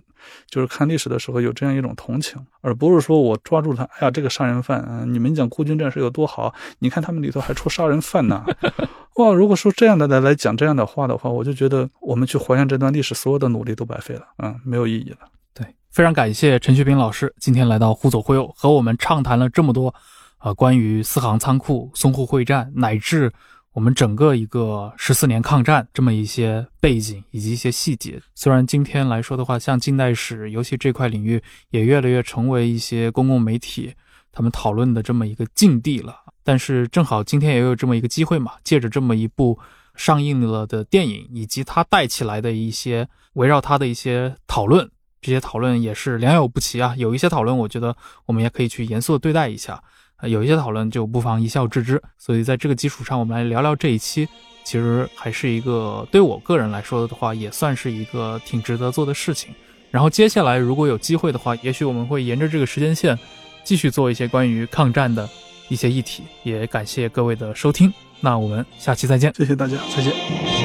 就是看历史的时候有这样一种同情，而不是说我抓住他，哎呀，这个杀人犯，嗯、你们讲孤军战士有多好，你看他们里头还出杀人犯呢，*laughs* 哇，如果说这样的来来讲这样的话的话，我就觉得我们去还原这段历史，所有的努力都白费了，嗯，没有意义了。对，非常感谢陈学斌老师今天来到忽左忽右，和我们畅谈了这么多，呃，关于四行仓库、淞沪会战，乃至我们整个一个十四年抗战这么一些背景以及一些细节。虽然今天来说的话，像近代史，尤其这块领域，也越来越成为一些公共媒体他们讨论的这么一个境地了。但是正好今天也有这么一个机会嘛，借着这么一部上映了的电影，以及它带起来的一些围绕它的一些讨论，这些讨论也是良莠不齐啊。有一些讨论，我觉得我们也可以去严肃的对待一下。有一些讨论就不妨一笑置之。所以在这个基础上，我们来聊聊这一期，其实还是一个对我个人来说的话，也算是一个挺值得做的事情。然后接下来如果有机会的话，也许我们会沿着这个时间线，继续做一些关于抗战的一些议题。也感谢各位的收听，那我们下期再见。谢谢大家，再见。